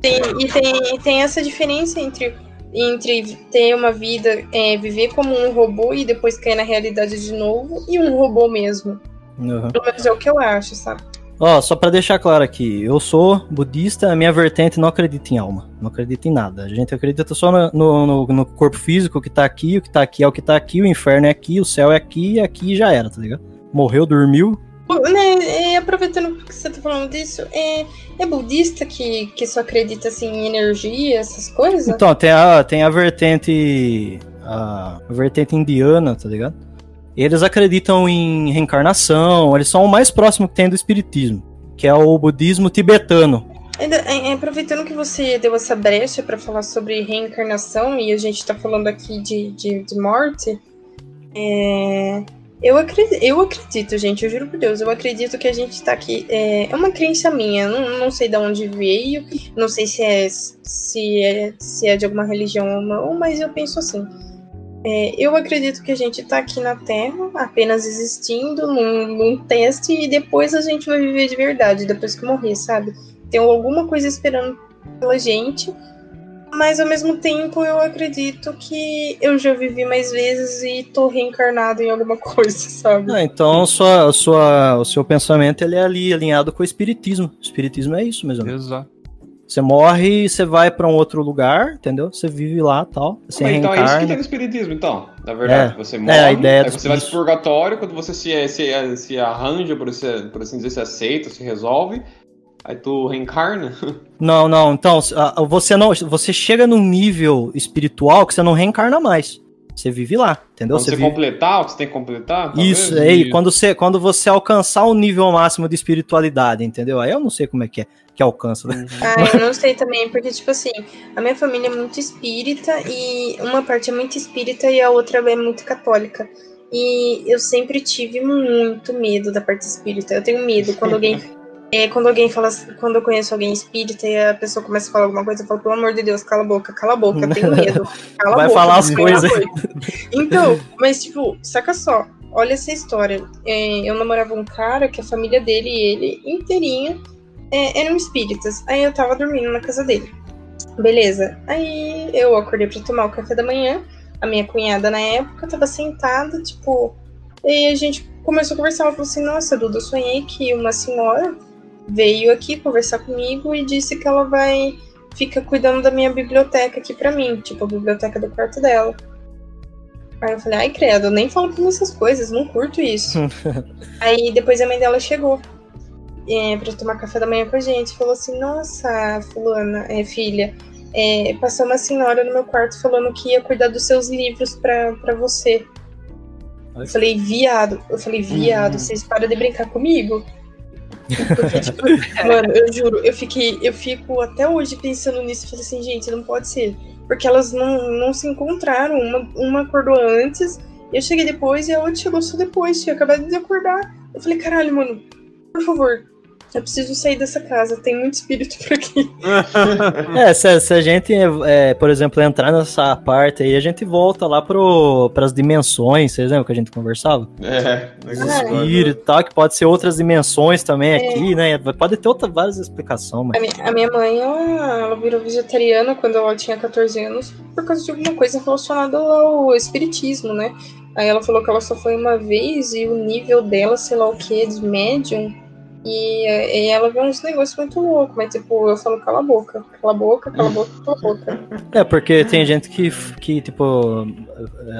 F: Tem, e tem, tem essa diferença entre entre ter uma vida, é, viver como um robô e depois cair na realidade de novo, e um robô mesmo. Uhum. Pelo menos é o que eu acho, sabe?
C: Ó, só para deixar claro aqui, eu sou budista, a minha vertente não acredita em alma, não acredita em nada. A gente acredita só no, no, no, corpo físico que tá aqui, o que tá aqui é o que tá aqui, o inferno é aqui, o céu é aqui, e aqui já era, tá ligado? Morreu, dormiu,
F: né, aproveitando que você tá falando disso, é, é budista que, que só acredita assim, em energia, essas coisas?
C: Então, tem a, tem a vertente. A, a vertente indiana, tá ligado? Eles acreditam em reencarnação, eles são o mais próximo que tem do espiritismo, que é o budismo tibetano.
F: É, é, aproveitando que você deu essa brecha para falar sobre reencarnação e a gente tá falando aqui de, de, de morte, é, eu acredito, eu acredito, gente, eu juro por Deus, eu acredito que a gente tá aqui. É, é uma crença minha, não, não sei de onde veio, não sei se é, se é, se é de alguma religião ou não, mas eu penso assim. É, eu acredito que a gente tá aqui na Terra, apenas existindo num, num teste, e depois a gente vai viver de verdade, depois que morrer, sabe? Tem alguma coisa esperando pela gente mas ao mesmo tempo eu acredito que eu já vivi mais vezes e tô reencarnado em alguma *laughs* coisa, sabe?
C: Ah, então sua, sua, o seu pensamento ele é ali alinhado com o espiritismo. O espiritismo é isso mesmo.
D: Exato.
C: Você morre e você vai para um outro lugar, entendeu? Você vive lá tal. Você
B: então
C: reencarna.
B: é isso que tem no espiritismo, então. Na verdade,
C: É,
B: você
C: é,
B: morre,
C: a ideia
B: aí você vai pro purgatório, quando você se, se, se arranja, por, assim- por assim dizer, se aceita, se resolve, aí tu reencarna. *laughs*
C: Não, não. Então, você não, você chega num nível espiritual que você não reencarna mais. Você vive lá, entendeu?
B: Quando você
C: vive...
B: completar o que você tem que completar, talvez?
C: Isso, aí,
D: Isso.
C: quando você, quando você alcançar o nível máximo de espiritualidade, entendeu? Aí eu não sei como é que é que alcança, né?
F: Ah, eu não sei também, porque, tipo assim, a minha família é muito espírita e uma parte é muito espírita e a outra é muito católica. E eu sempre tive muito medo da parte espírita. Eu tenho medo quando alguém. *laughs* É, quando alguém fala, quando eu conheço alguém espírita e a pessoa começa a falar alguma coisa, eu falo, pelo amor de Deus, cala a boca, cala a boca, tenho medo. *laughs* Cala
C: Vai
F: boca,
C: falar as coisas.
F: Então, mas tipo, saca só, olha essa história. É, eu namorava um cara que a família dele e ele inteirinha é, eram espíritas. Aí eu tava dormindo na casa dele. Beleza. Aí eu acordei pra tomar o café da manhã. A minha cunhada na época tava sentada, tipo. E a gente começou a conversar. Ela falou assim: Nossa, Duda, eu sonhei que uma senhora veio aqui conversar comigo e disse que ela vai ficar cuidando da minha biblioteca aqui pra mim, tipo a biblioteca do quarto dela. Aí eu falei, ai credo, eu nem falo pra mim essas coisas, não curto isso. *laughs* Aí depois a mãe dela chegou é, pra tomar café da manhã com a gente. Falou assim, nossa, fulana, é, filha, é, passou uma senhora no meu quarto falando que ia cuidar dos seus livros pra, pra você. Eu falei, viado, eu falei, viado, vocês param de brincar comigo? *laughs* Mano, eu juro, eu fiquei, eu fico até hoje pensando nisso, falei assim, gente, não pode ser. Porque elas não, não se encontraram, uma, uma acordou antes, eu cheguei depois e a outra chegou só depois, tinha acabado de acordar. Eu falei, caralho, mano, por favor, eu preciso sair dessa casa, tem muito espírito por aqui. *laughs*
C: É, se, se a gente, é, por exemplo, entrar nessa parte aí, a gente volta lá pro, pras dimensões, vocês lembram que a gente conversava?
B: É,
C: Espírito e tal, que pode ser outras dimensões também aqui, né? Pode ter outras, várias explicações,
F: A
C: mas...
F: minha, a minha mãe, ela, ela virou vegetariana quando ela tinha 14 anos, por causa de alguma coisa relacionada ao espiritismo, né? Aí ela falou que ela só foi uma vez e o nível dela, sei lá o que, de médium. E, e ela vê uns negócios muito loucos, mas tipo, eu falo, cala a boca, cala a boca, cala a boca, cala a boca.
C: É, porque tem gente que, que tipo...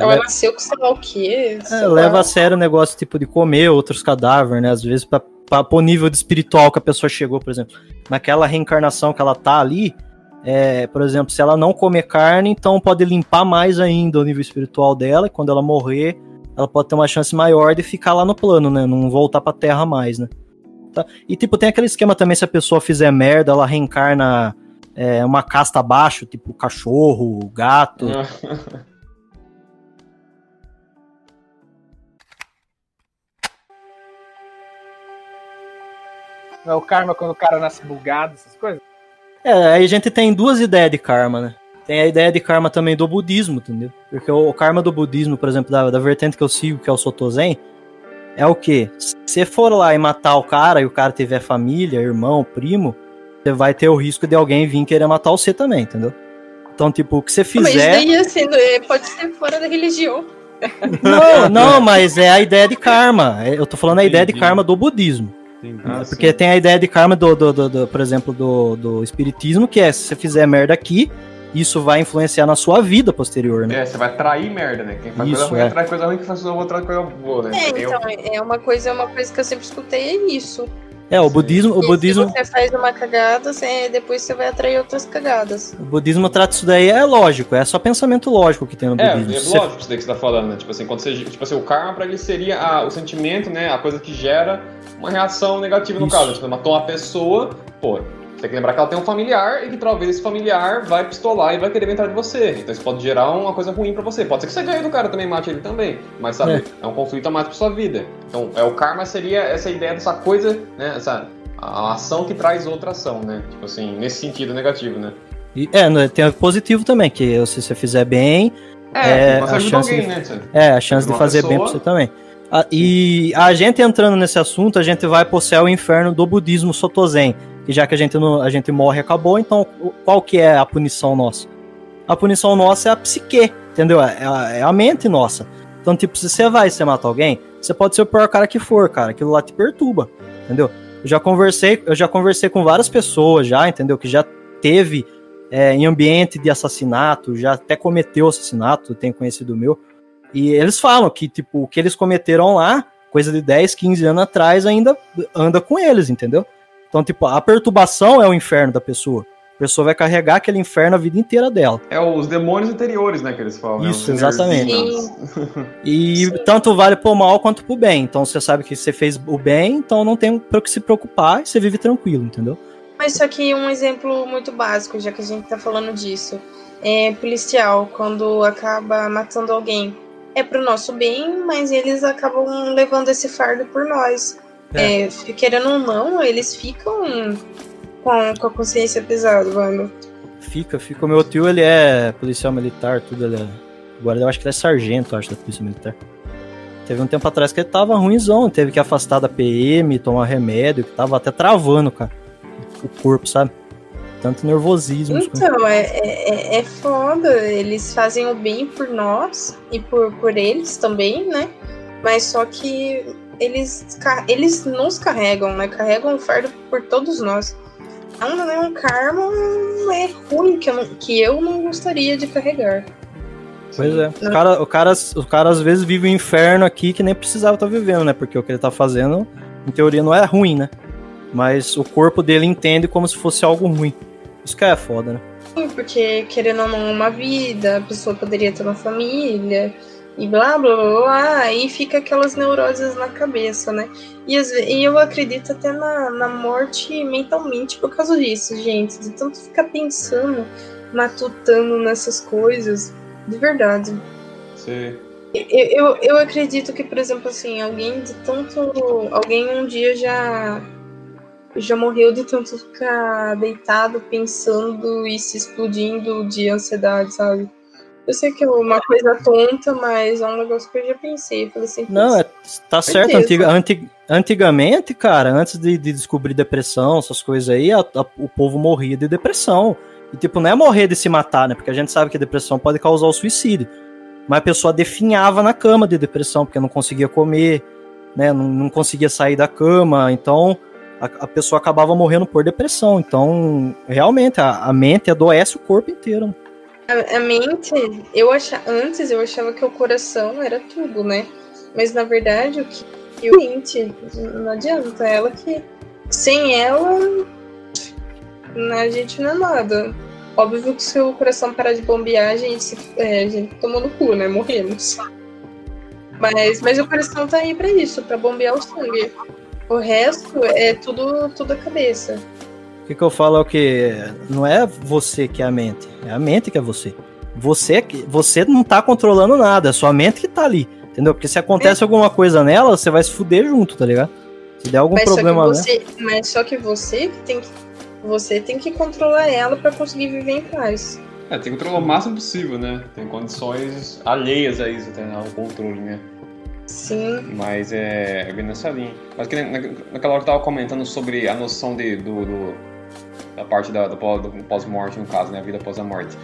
F: Ela nasceu com sei lá o que.
C: É, leva a sério o negócio tipo de comer outros cadáveres, né? Às vezes pra, pra, pro nível de espiritual que a pessoa chegou, por exemplo. Naquela reencarnação que ela tá ali, é, por exemplo, se ela não comer carne, então pode limpar mais ainda o nível espiritual dela, e quando ela morrer, ela pode ter uma chance maior de ficar lá no plano, né? Não voltar pra terra mais, né? Tá? E tipo, tem aquele esquema também, se a pessoa fizer merda, ela reencarna é, uma casta abaixo, tipo cachorro, gato.
E: Não *laughs* é o karma quando o cara nasce bugado, essas coisas?
C: É, aí a gente tem duas ideias de karma, né? Tem a ideia de karma também do budismo, entendeu? Porque o, o karma do budismo, por exemplo, da, da vertente que eu sigo, que é o Sotozen, é o quê? Se você for lá e matar o cara e o cara tiver família, irmão, primo, você vai ter o risco de alguém vir querer matar você também, entendeu? Então, tipo, o que você fizer. Mas
F: daí, assim, é, pode ser fora da religião. *laughs*
C: Não, não, mas é a ideia de karma. É, eu tô falando a ideia de karma do budismo. Ah, porque tem a ideia de karma do, do, do, do, por exemplo, do, do espiritismo, que é se você fizer merda aqui, isso vai influenciar na sua vida posterior, né?
B: É, você vai trair merda, né? Quem faz
C: Isso,
B: coisa ruim
C: é.
B: atrai coisa ruim, quem faz coisa boa atrai coisa boa, né?
F: É, então, é uma coisa, é uma coisa que eu sempre escutei, é isso.
C: É, o budismo, o budismo,
F: Se você faz uma cagada, você- depois você vai atrair outras cagadas.
C: o budismo trata isso daí, é lógico, é só pensamento lógico que tem no
B: É, é
C: budismo. Você-
B: lógico isso daí que você tá falando, né? Tipo assim, quando você, tipo assim, o karma pra ele seria a- o sentimento, né? A coisa que gera uma reação negativa no
C: Isso.
B: caso. Tipo, matou uma pessoa, pô, você tem que lembrar que ela tem um familiar e que talvez esse familiar vai pistolar e vai querer entrar de você. Então isso pode gerar uma coisa ruim pra você. Pode ser que você ganhe do cara também, mate ele também. Mas sabe,
C: É.
B: é, um conflito a mais pra sua vida. Então, é, o karma seria essa ideia dessa coisa, né? Essa a ação que traz outra ação, né? Tipo assim, nesse sentido negativo, né?
C: E- é, né, tem o positivo também, que se você fizer bem, É,
B: você
C: a
B: ajuda
C: chance
B: alguém,
C: de-
B: né?
C: É, a chance de fazer
B: pessoa-
C: bem pra você também. Ah, e a gente entrando nesse assunto, a gente vai pro céu e inferno do budismo Sotozen. Que já que a gente, não, a gente morre e acabou, então qual que é a punição nossa? A punição nossa é a psique, entendeu? É a, é a mente nossa. Então, tipo, se você vai e você mata alguém, você pode ser o pior cara que for, cara. Aquilo lá te perturba, entendeu? Eu já conversei, eu já conversei com várias pessoas já, entendeu? Que já teve é, em ambiente de assassinato, já até cometeu assassinato, tem conhecido meu. E eles falam que, tipo, o que eles cometeram lá, coisa de 10, 15 anos atrás, ainda anda com eles, entendeu? Então, tipo, a perturbação é o inferno da pessoa. A pessoa vai carregar aquele inferno a vida inteira dela.
B: É os demônios interiores, né, que eles falam. né?
C: Isso,
B: Os
C: exatamente.
B: energizes.
C: E
F: Sim.
C: tanto vale pro mal quanto pro bem. Então você sabe que você fez o bem, então não tem pro que se preocupar e você vive tranquilo, entendeu?
F: Mas só que um exemplo muito básico, já que a gente tá falando disso. É policial, quando acaba matando alguém. É pro nosso bem, mas eles acabam levando esse fardo por nós. É, querendo ou não, eles ficam com, com a consciência pesada, mano.
C: Fica, fica. O meu tio, ele é policial militar, tudo, ele é... Agora eu acho que ele é sargento, acho, da polícia militar. Teve um tempo atrás que ele tava ruimzão, teve que afastar da PM, tomar remédio, que tava até travando, cara. O corpo, sabe? Tanto nervosismo. as coisas.
F: Então, é, é, é foda. Eles fazem o bem por nós e por, por eles também, né? Mas só que eles, eles nos carregam, né? Carregam o fardo por todos nós. É um, karma é ruim que eu, não, que eu não gostaria de carregar.
C: Pois é. O cara, o, cara, o cara às vezes vive um inferno aqui que nem precisava estar vivendo, né? Porque o que ele tá fazendo, em teoria, não é ruim, né? Mas o corpo dele entende como se fosse algo ruim. Isso que é foda, né?
F: Porque, querendo ou não, uma vida, a pessoa poderia ter uma família, e blá blá blá blá, aí fica aquelas neuroses na cabeça, né? E, e eu acredito até na, na morte mentalmente por causa disso, gente. De tanto ficar pensando, matutando nessas coisas, de verdade.
B: Você-
F: Eu, eu, eu acredito que, por exemplo, assim, alguém de tanto. Alguém um dia já. Já morreu de tanto ficar deitado, pensando e se explodindo de ansiedade, sabe? Eu sei que é uma coisa tonta, mas é um negócio que eu já pensei. Falei assim,
C: Não, é, tá certo. Antiga, anti- antigamente, cara, antes de, de descobrir depressão, essas coisas aí, a- a- o povo morria de depressão. E, tipo, não é morrer de se matar, né? Porque a gente sabe que a depressão pode causar o suicídio. Mas a pessoa definhava na cama de depressão, porque não conseguia comer, né? Não, não conseguia sair da cama. Então, a, a pessoa acabava morrendo por depressão. Então, realmente, a, a mente adoece o corpo inteiro.
F: A, a mente, eu acha, antes eu achava que o coração era tudo, né? Mas na verdade o que a mente não adianta, ela que sem ela a gente não é nada. Óbvio que se o coração parar de bombear, a gente, se- é, a gente tomou no cu, né? Morremos. Mas, mas o coração tá aí pra isso, pra bombear o sangue. O resto é tudo, tudo a cabeça.
C: O que, que eu falo é o que não é você que é a mente, é a mente que é você. Você que você não tá controlando nada, é sua mente que tá ali, entendeu? Porque se acontece alguma coisa nela, você vai se fuder junto, tá ligado? Se der algum
F: Mas
C: problema,
F: só,
C: né?
F: que você, mas só que você que tem que. Você tem que controlar ela pra conseguir viver em paz.
B: É, tem que controlar o máximo possível, né? Tem condições alheias a isso, até ao controle, né?
F: Sim.
B: Mas é, é bem nessa linha. Mas que na- naquela hora que eu tava comentando sobre a noção de, do, do- da parte da, do do pós-morte, no caso, né? A vida após a morte.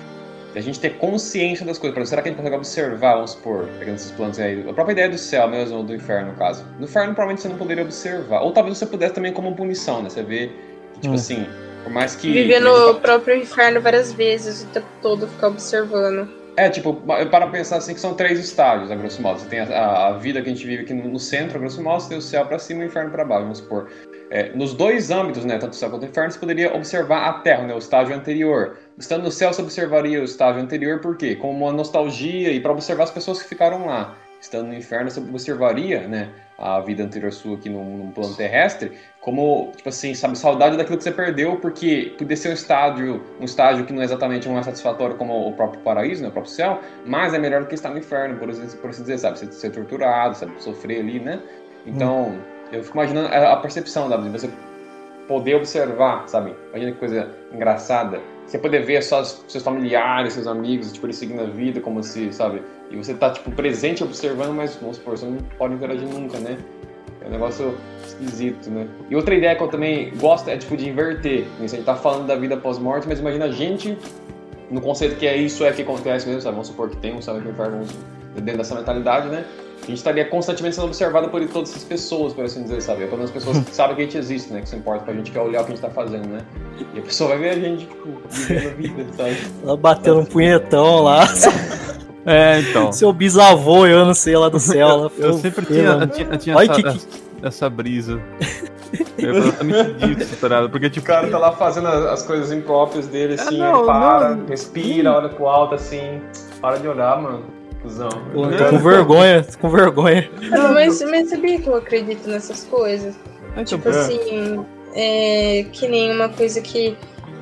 B: De a gente ter consciência das coisas. Por exemplo, será que a gente consegue observar, vamos supor, pegando esses planos aí, a própria ideia do céu mesmo, ou do inferno, no caso. No inferno, provavelmente você não poderia observar. Ou talvez você pudesse também como punição, né? Você vê que, tipo
C: Hum.
B: assim, por mais que.
F: Viver no próprio inferno várias vezes, o tempo todo, ficar observando.
B: É, tipo, para pensar assim que são três estágios, a grosso modo. Você tem a, a- vida que a gente vive aqui no, centro, a grosso modo, você tem o céu pra cima e o inferno pra baixo, vamos supor. É, nos dois âmbitos, né, tanto o céu quanto o inferno, você poderia observar a Terra, né, o estágio anterior. Estando no céu, você observaria o estágio anterior, por quê? Como uma nostalgia e para observar as pessoas que ficaram lá. Estando no inferno, você observaria, né, a vida anterior sua aqui num, num plano terrestre, como, tipo assim, sabe, saudade daquilo que você perdeu, porque podia ser um estágio, um estágio que não é exatamente mais satisfatório como o próprio paraíso, né, o próprio céu, mas é melhor do que estar no inferno, por assim, por assim dizer, sabe? Ser, ser torturado, sabe? Sofrer ali, né? Então, eu fico imaginando a, a percepção, sabe? De você poder observar, sabe? Imagina que coisa engraçada. Você poder ver só os seus familiares, seus amigos, tipo, eles seguindo a vida, como se, sabe? E você tá, tipo, presente observando, mas, vamos supor, você não pode interagir nunca, né? É um negócio esquisito, né? E outra ideia que eu também gosto é, tipo, de inverter. A gente tá falando da vida pós-morte, mas imagina a gente no conceito que é isso é que acontece mesmo, sabe? Vamos supor que tem um sabe que inferno dentro dessa mentalidade, né? A gente estaria constantemente sendo observado por todas essas pessoas, por assim dizer, sabe? Pelo menos pessoas que *laughs* sabem que a gente existe, né? Que isso importa pra gente, que é olhar o que a gente tá fazendo, né? E a pessoa vai ver a gente, tipo, vivendo a vida, *laughs* sabe?
C: Ela batendo um punhetão lá, *laughs*
D: É, então.
C: seu bisavô, eu não sei, lá do céu. Ela
D: Eu sempre
C: "Pô,
D: tinha, eu
C: mano."
D: tinha, eu tinha
C: Olha
D: essa,
C: que-
D: essa, essa brisa. É exatamente disso, tá ligado? Porque,
B: O
D: tipo,
B: cara tá lá fazendo as as coisas impróprias dele, assim,
D: não,
B: ele para,
D: não.
B: respira, olha pro alto, assim, para de olhar, mano, cuzão.
C: Pô, tô com vergonha, tô com vergonha.
F: Mas, mas sabia que eu acredito nessas coisas?
D: então,
F: Tipo assim, é, que nem uma coisa que.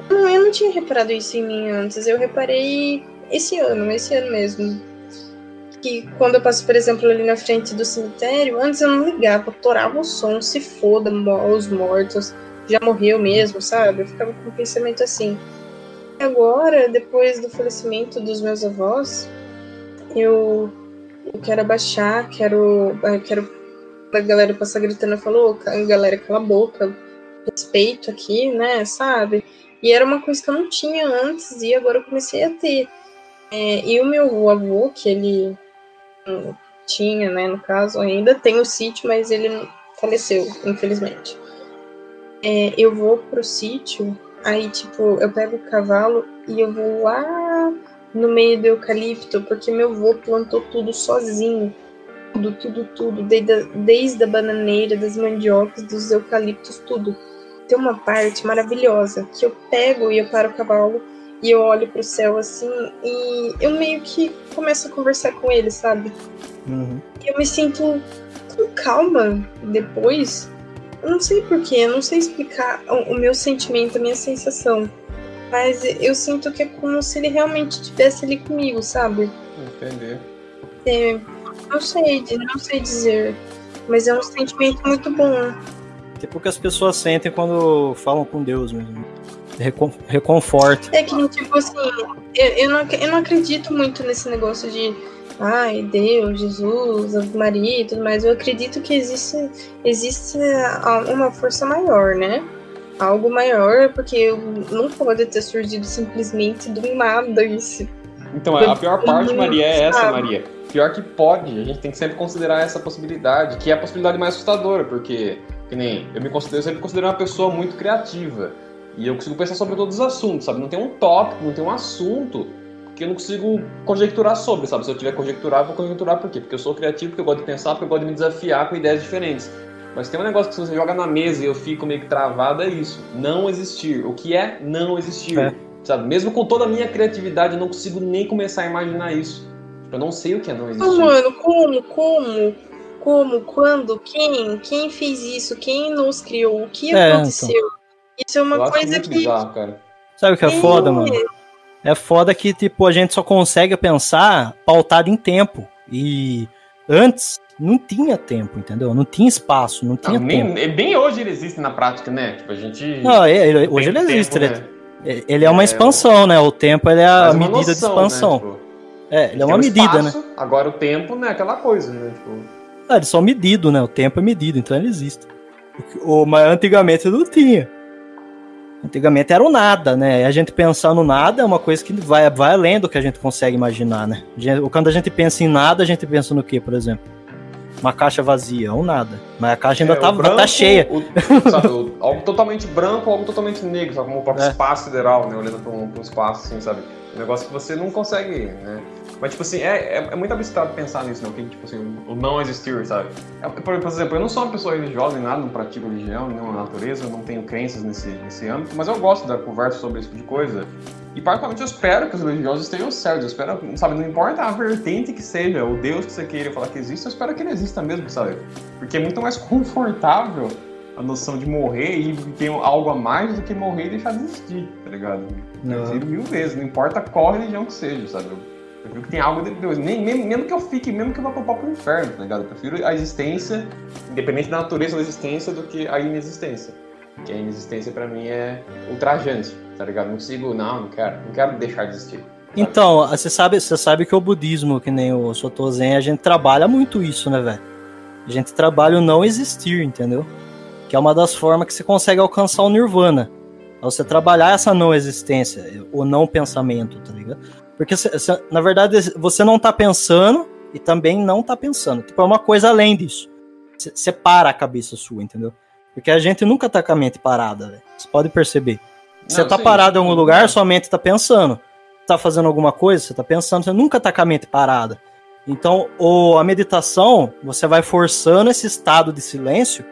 F: Não, eu não tinha reparado isso em mim antes. Eu reparei esse ano, esse ano mesmo. Que quando eu passo, por exemplo, ali na frente do cemitério, antes eu não ligava, eu torava o som, se foda, os mortos, já morreu mesmo, sabe? Eu ficava com um pensamento assim. E agora, depois do falecimento dos meus avós, eu, eu quero abaixar, quero, quero a galera passar gritando, falou, "Ca- galera, cala a boca, respeito aqui, né, sabe? E era uma coisa que eu não tinha antes e agora eu comecei a ter. É, e o meu avô, que ele hum, tinha, né, no caso, ainda tem o sítio, mas ele faleceu, infelizmente. É, eu vou pro sítio, aí, tipo, eu pego o cavalo e eu vou lá no meio do eucalipto, porque meu avô plantou tudo sozinho tudo, tudo, tudo, desde a, desde a bananeira, das mandiocas, dos eucaliptos, tudo. Tem uma parte maravilhosa que eu pego e eu paro o cavalo e eu olho pro céu assim e eu meio que começo a conversar com ele, sabe?
C: Uhum.
F: E eu me sinto com calma depois. Eu não sei porquê, eu não sei explicar o, o meu sentimento, a minha sensação. Mas eu sinto que é como se ele realmente estivesse ali comigo, sabe?
B: Entender.
F: É, não sei, não sei dizer. Mas é um sentimento muito bom.
C: Tipo o que as pessoas sentem quando falam com Deus mesmo. Recon reconforto.
F: É que, tipo assim, eu, eu, não, eu não acredito muito nesse negócio de ai, Deus, Jesus, Ave Maria e tudo mais. Eu acredito que existe, existe a- uma força maior, né? Algo maior, porque não pode ter surgido simplesmente do nada isso.
B: Então, a pior parte, Maria, é essa,
F: Sabe?
B: Maria. Pior que pode, a gente tem que sempre considerar essa possibilidade, que é a possibilidade mais assustadora, porque, que nem, eu me considero, eu sempre considero uma pessoa muito criativa. E eu consigo pensar sobre todos os assuntos, sabe? Não tem um tópico, não tem um assunto que eu não consigo conjecturar sobre, sabe? Se eu tiver que conjecturar, eu vou conjecturar por quê? Porque eu sou criativo, porque eu gosto de pensar, porque eu gosto de me desafiar com ideias diferentes. Mas tem um negócio que se você joga na mesa e eu fico meio que travado, é isso. Não existir. O que é não existir?
C: É.
B: sabe? Mesmo com toda a minha criatividade, eu não consigo nem começar a imaginar isso. Tipo, eu não sei o que é não
F: Oh,
B: existir.
F: mano, como, como, como, quando, quem, quem fez isso, quem nos criou, o que
C: É,
F: aconteceu? Isso é
B: eu
F: uma
B: acho
F: coisa
B: muito
F: que.
B: bizarro, cara.
C: Sabe o que é foda, mano? É foda que, tipo, a gente só consegue pensar pautado em tempo. E antes não tinha tempo, entendeu? Não tinha espaço, não tinha
B: Não,
C: tempo.
B: nem, bem hoje ele existe na prática, né? Tipo, a gente.
C: Não, ele-
B: tem
C: hoje ele
B: tempo,
C: existe.
B: né?
C: Ele, ele é uma
B: É,
C: expansão, né? O tempo ele é a medida de
B: noção,
C: expansão.
B: Né? Tipo,
C: É, ele é uma
B: um
C: medida, né?
B: espaço, Agora o tempo não é aquela coisa, né? Tipo,
C: Ah, eles são medidos, né? O tempo é medido, então ele existe. O, mas antigamente não tinha. Antigamente era o nada, né? E a gente pensar no nada é uma coisa que vai, vai além do que a gente consegue imaginar, né? Quando a gente pensa em nada, a gente pensa no que, por exemplo? Uma caixa vazia, ou nada. Mas a caixa ainda
B: é,
C: tá,
B: o branco,
C: tá cheia.
B: o- sabe, o- algo totalmente branco, algo totalmente negro, sabe? Como o próprio
C: É.
B: espaço sideral, né? Olhando para um, pra um espaço, assim, sabe? Um negócio que você não consegue, né? Mas, tipo assim, é, é, é muito abstrato pensar nisso, não? Que, tipo assim, o não existir, sabe? É, por, por exemplo, eu não sou uma pessoa religiosa nem nada, não pratico religião, nem uma natureza, não tenho crenças nesse, nesse âmbito, mas eu gosto da conversa sobre esse tipo de coisa. E, particularmente, eu espero que os religiosos estejam certos. Eu espero, sabe, não importa a vertente que seja, o Deus que você queira falar que existe, eu espero que ele exista mesmo, sabe? Porque é muito mais confortável a noção de morrer e ter algo a mais do que morrer e deixar de existir, tá ligado? Eu prefiro mil vezes, não importa qual religião que seja, sabe? Eu prefiro que tenha algo de Deus. Nem, mesmo, mesmo que eu fique, mesmo que eu vá pro próprio inferno, tá ligado? Eu prefiro a existência, independente da natureza da existência, do que a inexistência. Porque a inexistência pra mim é ultrajante, tá ligado? Não consigo, não, não quero, não quero deixar de existir.
C: Então, você sabe, você sabe que o budismo, que nem o Soto Zen, a gente trabalha muito isso, né, velho? A gente trabalha o não existir, entendeu? Que é uma das formas que você consegue alcançar o nirvana. É você trabalhar essa não existência, o não pensamento, tá ligado? Porque, cê- cê- na verdade, você não tá pensando e também não tá pensando. Tipo, é uma coisa além disso. Você você para a cabeça sua, entendeu? Porque a gente nunca tá com a mente parada, velho. Você pode perceber. Você tá parado em algum lugar, sua mente tá pensando. Tá fazendo alguma coisa, você tá pensando, você nunca tá com a mente parada. Então, o, a meditação, você vai forçando esse estado de silêncio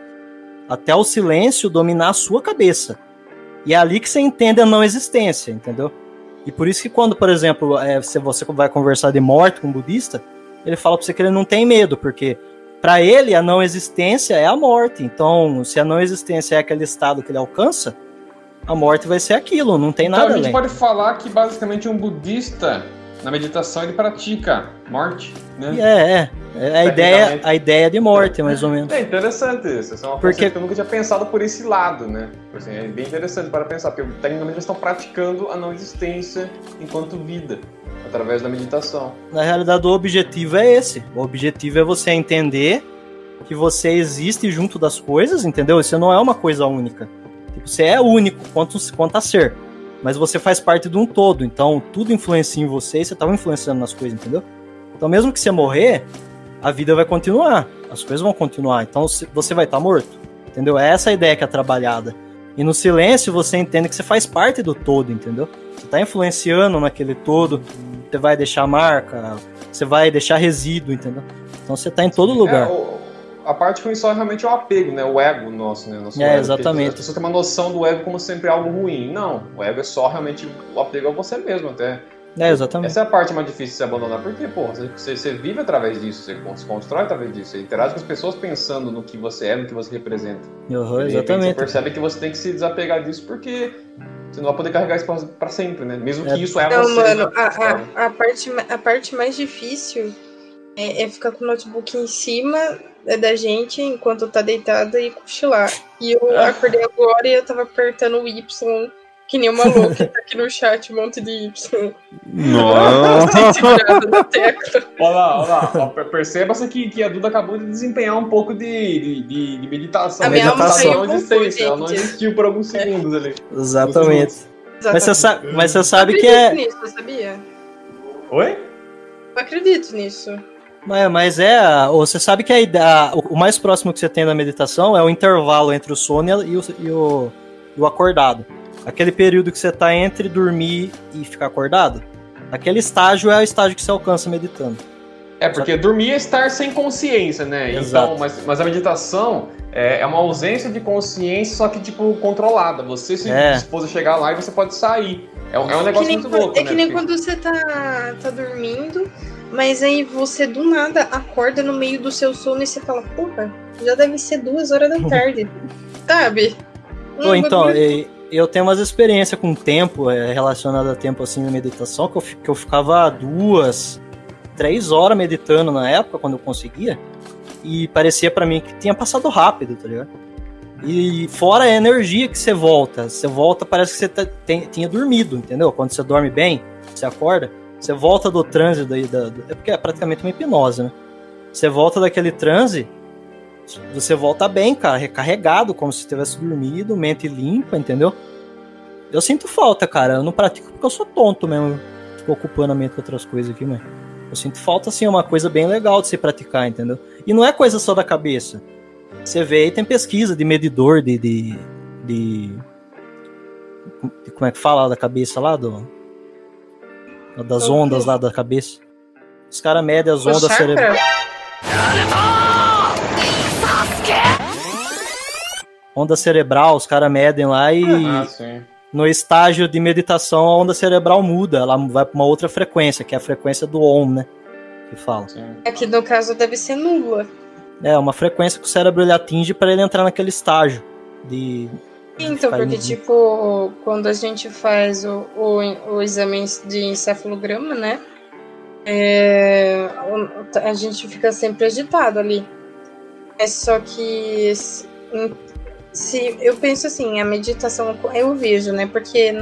C: até o silêncio dominar a sua cabeça. E é ali que você entende a não existência, entendeu? E por isso que quando, por exemplo, é, se você vai conversar de morte com um budista, ele fala pra você que ele não tem medo, porque para ele a não existência é a morte. Então, se a não existência é aquele estado que ele alcança, a morte vai ser aquilo, não tem
B: Então
C: nada
B: a gente
C: além.
B: pode falar que basicamente um budista, na meditação, ele pratica morte, né?
C: É, é. É a ideia, a ideia de morte, mais ou menos.
B: É interessante isso. Essa é uma
C: Porque-
B: que eu nunca tinha pensado por esse lado, né? Assim, é bem interessante para pensar, porque tecnicamente eles estão praticando a não existência enquanto vida, através da meditação.
C: Na realidade, o objetivo é esse. O objetivo é você entender que você existe junto das coisas, entendeu? Você não é uma coisa única. Tipo, você é único quanto, quanto a ser. Mas você faz parte de um todo. Então, tudo influencia em você e você estava influenciando nas coisas, entendeu? Então, mesmo que você morrer, a vida vai continuar. As coisas vão continuar. Então, você vai estar morto. Entendeu? É essa a ideia que é trabalhada. E no silêncio, você entende que você faz parte do todo, entendeu? Você está influenciando naquele todo. Você vai deixar marca, você vai deixar resíduo, entendeu? Então você tá em todo lugar.
B: É, o- a parte ruim só é realmente o apego, né? O ego nosso, né? Nosso
C: É,
B: ego.
C: exatamente.
B: As pessoas têm uma noção do ego como sempre algo ruim. Não, o ego é só realmente o apego a você mesmo, até.
C: É, exatamente.
B: Essa é a parte mais difícil de se abandonar, porque, porra, você, você vive através disso, você se constrói através disso, você interage com as pessoas pensando no que você é, no que você representa.
C: Uhum,
B: repente, Você
C: exatamente.
B: percebe que você tem que se desapegar disso porque você não vai poder carregar isso pra, pra sempre, né? Mesmo
C: É.
B: que isso é
F: Não,
B: você.
F: mano, a, a, a, parte, a parte mais difícil é, é ficar com o notebook em cima é, da gente enquanto tá deitada e cochilar. E eu acordei agora e eu tava apertando o Y que nem uma *laughs* louca. tá aqui no chat um monte de Y.
D: Nossa. *laughs*
B: Olha lá, olha lá. Perceba-se que, que a Duda acabou de desempenhar um pouco de, de, de, de meditação.
F: A minha
C: alma
B: Meditação
F: com
B: existência, ela não existiu por alguns segundos ali.
C: Exatamente. Mas você,
F: Exatamente.
C: sabe, mas você sabe
F: Eu
C: que
F: acredito
C: é.
F: nisso, sabia?
B: Oi?
F: Eu acredito nisso.
C: Mas, mas é. Você sabe que a, a- o mais próximo que você tem da meditação é o intervalo entre o sono e o, e o, e o acordado. Aquele período que você tá entre dormir e ficar acordado. Aquele estágio é o estágio que você alcança meditando.
B: É, porque dormir é estar sem consciência, né?
C: Exato.
B: Então, mas, mas a meditação é, é uma ausência de consciência, só que, tipo, controlada. Você se
C: É.
B: dispôs a chegar lá e você pode sair. É, um- é um
F: que
B: negócio
F: nem
B: muito
F: quando-
B: louco,
F: é
B: né?
F: que nem
B: Porque-
F: quando você tá, tá dormindo, mas aí você do nada acorda no meio do seu sono e você fala, porra, já deve ser duas horas da tarde. *laughs* Sabe?
C: Pô, então, eu tenho umas experiências com tempo, é, relacionado a tempo assim na meditação, que eu, que eu ficava duas, três horas meditando na época, quando eu conseguia, e parecia pra mim que tinha passado rápido, tá ligado? E fora a energia que você volta, você volta, parece que você tá- tem- tinha dormido, entendeu? Quando você dorme bem, você acorda, você volta do transe, daí, da, é porque é praticamente uma hipnose, né? Você volta daquele transe, você volta bem, cara, recarregado, como se tivesse dormido, mente limpa, entendeu? Eu sinto falta, cara. Eu não pratico porque eu sou tonto mesmo. Fico ocupando a mente com outras coisas aqui, mas. Eu sinto falta, assim, uma coisa bem legal de se praticar, entendeu? E não é coisa só da cabeça. Você vê aí, tem pesquisa de medidor de, de- de- como é que fala da cabeça lá? Do, das ondas lá da cabeça. Os caras medem as
F: O
C: ondas cerebrais. Onda cerebral, os caras medem lá e
B: Ah, sim.
C: no estágio de meditação a onda cerebral muda, ela vai para uma outra frequência, que é a frequência do OM, né? Que fala.
B: sim.
F: Aqui no caso deve ser nula.
C: É uma frequência que o cérebro ele atinge para ele entrar naquele estágio de
F: Então, porque, tipo, quando a gente faz o, o, o exame de encefalograma, né? é, a gente fica sempre agitado ali. É só que se, se- eu penso assim, a meditação eu vejo, né? Porque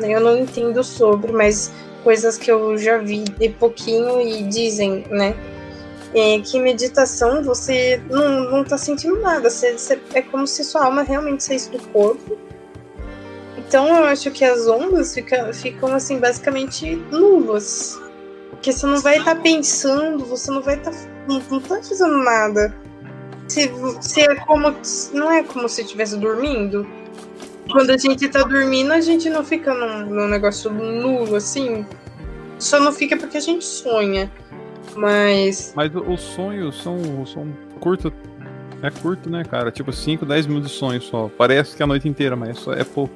F: eu não entendo sobre, mas coisas que eu já vi de pouquinho e dizem, né? É que meditação você não, não tá sentindo nada. Você, você- é como se sua alma realmente saísse do corpo. Então eu acho que as ondas fica, ficam assim, basicamente nulas. Porque você não vai estar pensando, você não vai estar. não, não tá fazendo nada. Se, se é como. Não é como se estivesse dormindo. Quando a gente tá dormindo, a gente não fica num, num negócio nulo, assim. Só não fica porque a gente sonha. Mas.
D: Mas o- os sonhos são, são curto. É curto, né, cara? Tipo 5, 10 minutos de sonho só. Parece que é a noite inteira, mas só é pouco.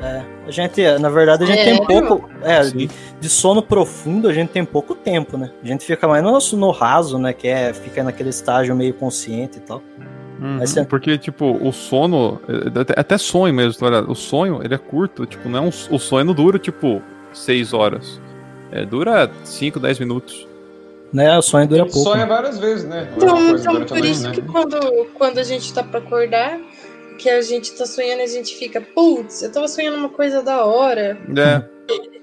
C: É, a gente, na verdade, a gente
F: É.
C: tem pouco. É, de, de sono profundo a gente tem pouco tempo, né? A gente fica mais no, no raso, né? Que é fica naquele estágio meio consciente e tal.
D: Uhum,
C: Mas você-
D: Porque, tipo, o sono. é, Até, até sonho mesmo, tá ligado? O sonho, ele é curto. Tipo, não é um, o sonho não dura, tipo, 6 horas. É, dura 5, 10 minutos.
C: Né? O sonho dura pouco.
B: Sonha
C: né?
B: várias vezes, né?
F: Então, então por isso
B: né?
F: que quando, quando a gente tá pra acordar, que a gente tá sonhando, a gente fica, putz, eu tava sonhando uma coisa da hora.
D: É,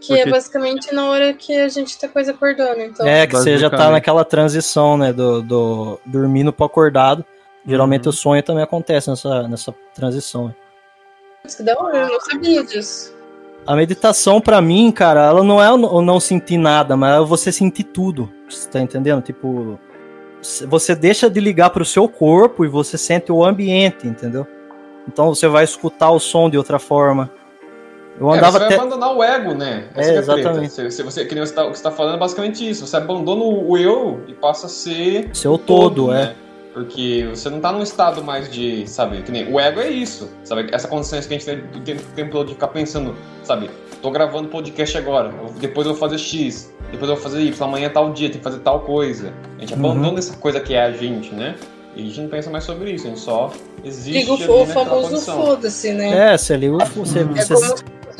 F: Que é
D: Porque-
F: basicamente na hora que a gente tá quase acordando. Então,
C: É, que você já tá naquela transição, né? Do, do dormindo pro acordado. Geralmente
D: Uhum.
C: o sonho também acontece nessa, nessa transição. né?
F: que da hora, eu não sabia disso.
C: A meditação, pra mim, cara, ela não é o não sentir nada, mas é você sentir tudo. Você tá entendendo? Tipo, você deixa de ligar pro seu corpo e você sente o ambiente, entendeu? Então você vai escutar o som de outra forma. Eu
B: É,
C: andava
B: você vai
C: até.
B: abandonar o ego, né?
C: É,
B: Essa treta.
C: exatamente.
B: Você, você, você, que nem você tá, o que você tá falando é basicamente isso. Você abandona o eu e passa a ser
C: Seu todo, é.
B: né? Porque você não tá num estado mais de, sabe, que nem o ego é isso, sabe? Essa consciência que a gente tem o tempo, o tempo todo de ficar pensando, sabe? Tô gravando podcast agora, depois eu vou fazer X, depois eu vou fazer Y, amanhã é tal dia, tem que fazer tal coisa. A gente
C: Uhum.
B: abandona essa coisa que é a gente, né? E a gente não pensa mais sobre isso, a gente só existe
F: Liga o, famoso foda-se, né?
C: É, você liga o. Você,
F: É,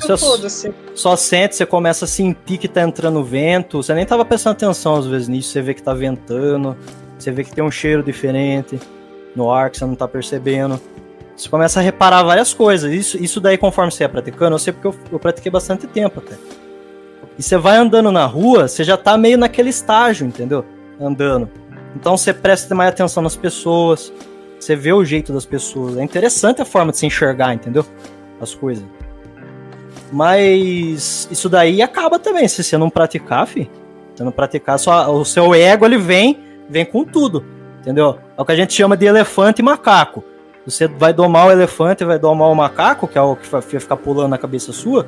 C: você
F: foda-se.
C: só sente, você começa a sentir que tá entrando vento. Você nem tava prestando atenção às vezes nisso. Você vê que tá ventando, você vê que tem um cheiro diferente no ar que você não tá percebendo. Você começa a reparar várias coisas. Isso, isso daí, conforme você ia praticando, eu sei porque eu, eu pratiquei bastante tempo até. E você vai andando na rua, você já tá meio naquele estágio, entendeu? Andando. Então você presta mais atenção nas pessoas, você vê o jeito das pessoas. É interessante a forma de se enxergar, entendeu? As coisas. Mas isso daí acaba também, se você não praticar, fi. Se não praticar, só, o seu ego ele vem, vem com tudo, entendeu? É o que a gente chama de elefante e macaco. Você vai domar o elefante, vai domar o macaco, que é o que vai ficar pulando na cabeça sua.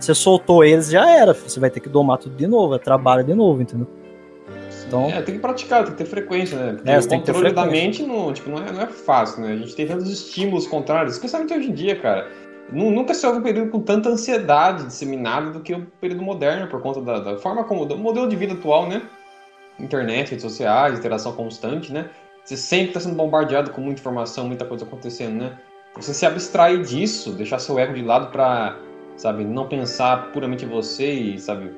C: Você soltou eles, já era. Você vai ter que domar tudo de novo, é trabalho de novo, entendeu? Então,
B: É, tem que praticar, tem que ter frequência, né? Porque
C: É,
B: o controle da mente não, tipo, não, é, não é fácil, né? A gente tem tantos estímulos contrários, especialmente hoje em dia, cara. Nu- Nunca se houve um período com tanta ansiedade disseminada do que o período moderno, por conta da, da forma como. do modelo de vida atual, né? Internet, redes sociais, interação constante, né? Você sempre está sendo bombardeado com muita informação, muita coisa acontecendo, né? Você se abstrair disso, deixar seu ego de lado pra, sabe, não pensar puramente em você e, sabe,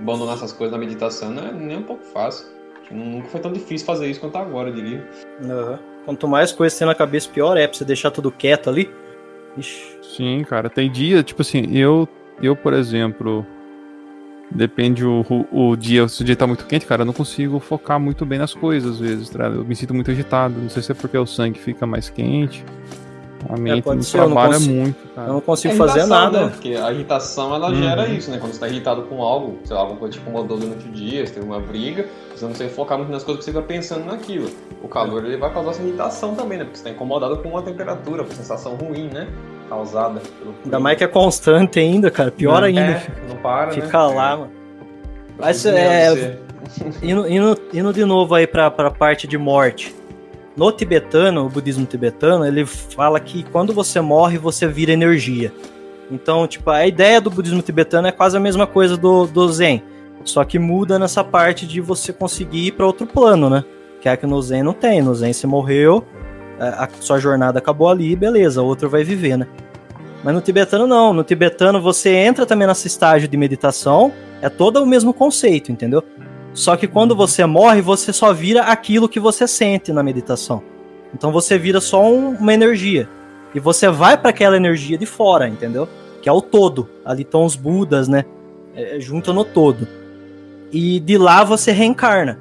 B: abandonar essas coisas na meditação, não é nem um pouco fácil. Nunca foi tão difícil fazer isso quanto agora, eu diria.
C: aham. quanto mais coisa tem na cabeça, pior é pra você deixar tudo quieto ali. Ixi.
D: Sim, cara, tem dia, tipo assim, eu, eu por exemplo, depende o, o, o dia, se o dia tá muito quente, cara, eu não consigo focar muito bem nas coisas às vezes, tá? eu me sinto muito agitado, não sei se é porque o sangue fica mais quente, a mente
C: pode
D: não
C: ser, eu
D: trabalha
C: consigo-
D: muito,
C: Eu
D: cara.
C: não consigo
B: É
C: fazer nada.
B: Né? Porque a irritação, ela
D: Uhum.
B: gera isso, né? Quando você tá irritado com algo, sei lá, alguma coisa te incomodou durante o dia, você teve uma briga, você não consegue focar muito nas coisas porque você fica pensando naquilo. O calor, ele vai causar essa irritação também, né? Porque você tá incomodado com uma temperatura, com a sensação ruim, né? Causada pelo
C: Ainda mais que é constante ainda, cara. Pior
B: É,
C: ainda.
B: não para, né?
C: Fica lá, mano. Mas é. *laughs* Indo, indo, indo de novo aí pra, pra parte de morte. No tibetano, o budismo tibetano, ele fala que quando você morre, você vira energia. Então, tipo, a ideia do budismo tibetano é quase a mesma coisa do, do Zen. Só que muda nessa parte de você conseguir ir pra outro plano, né? Que é que no Zen não tem. No Zen você morreu, a, a sua jornada acabou ali, beleza, outro vai viver, né? Mas no tibetano não. No tibetano você entra também nesse estágio de meditação, é todo o mesmo conceito, entendeu? Só que quando você morre, você só vira aquilo que você sente na meditação. Então você vira só um- uma energia. E você vai para aquela energia de fora, entendeu? Que é o todo. Ali estão os Budas, né? É, junto no todo. E de lá você reencarna.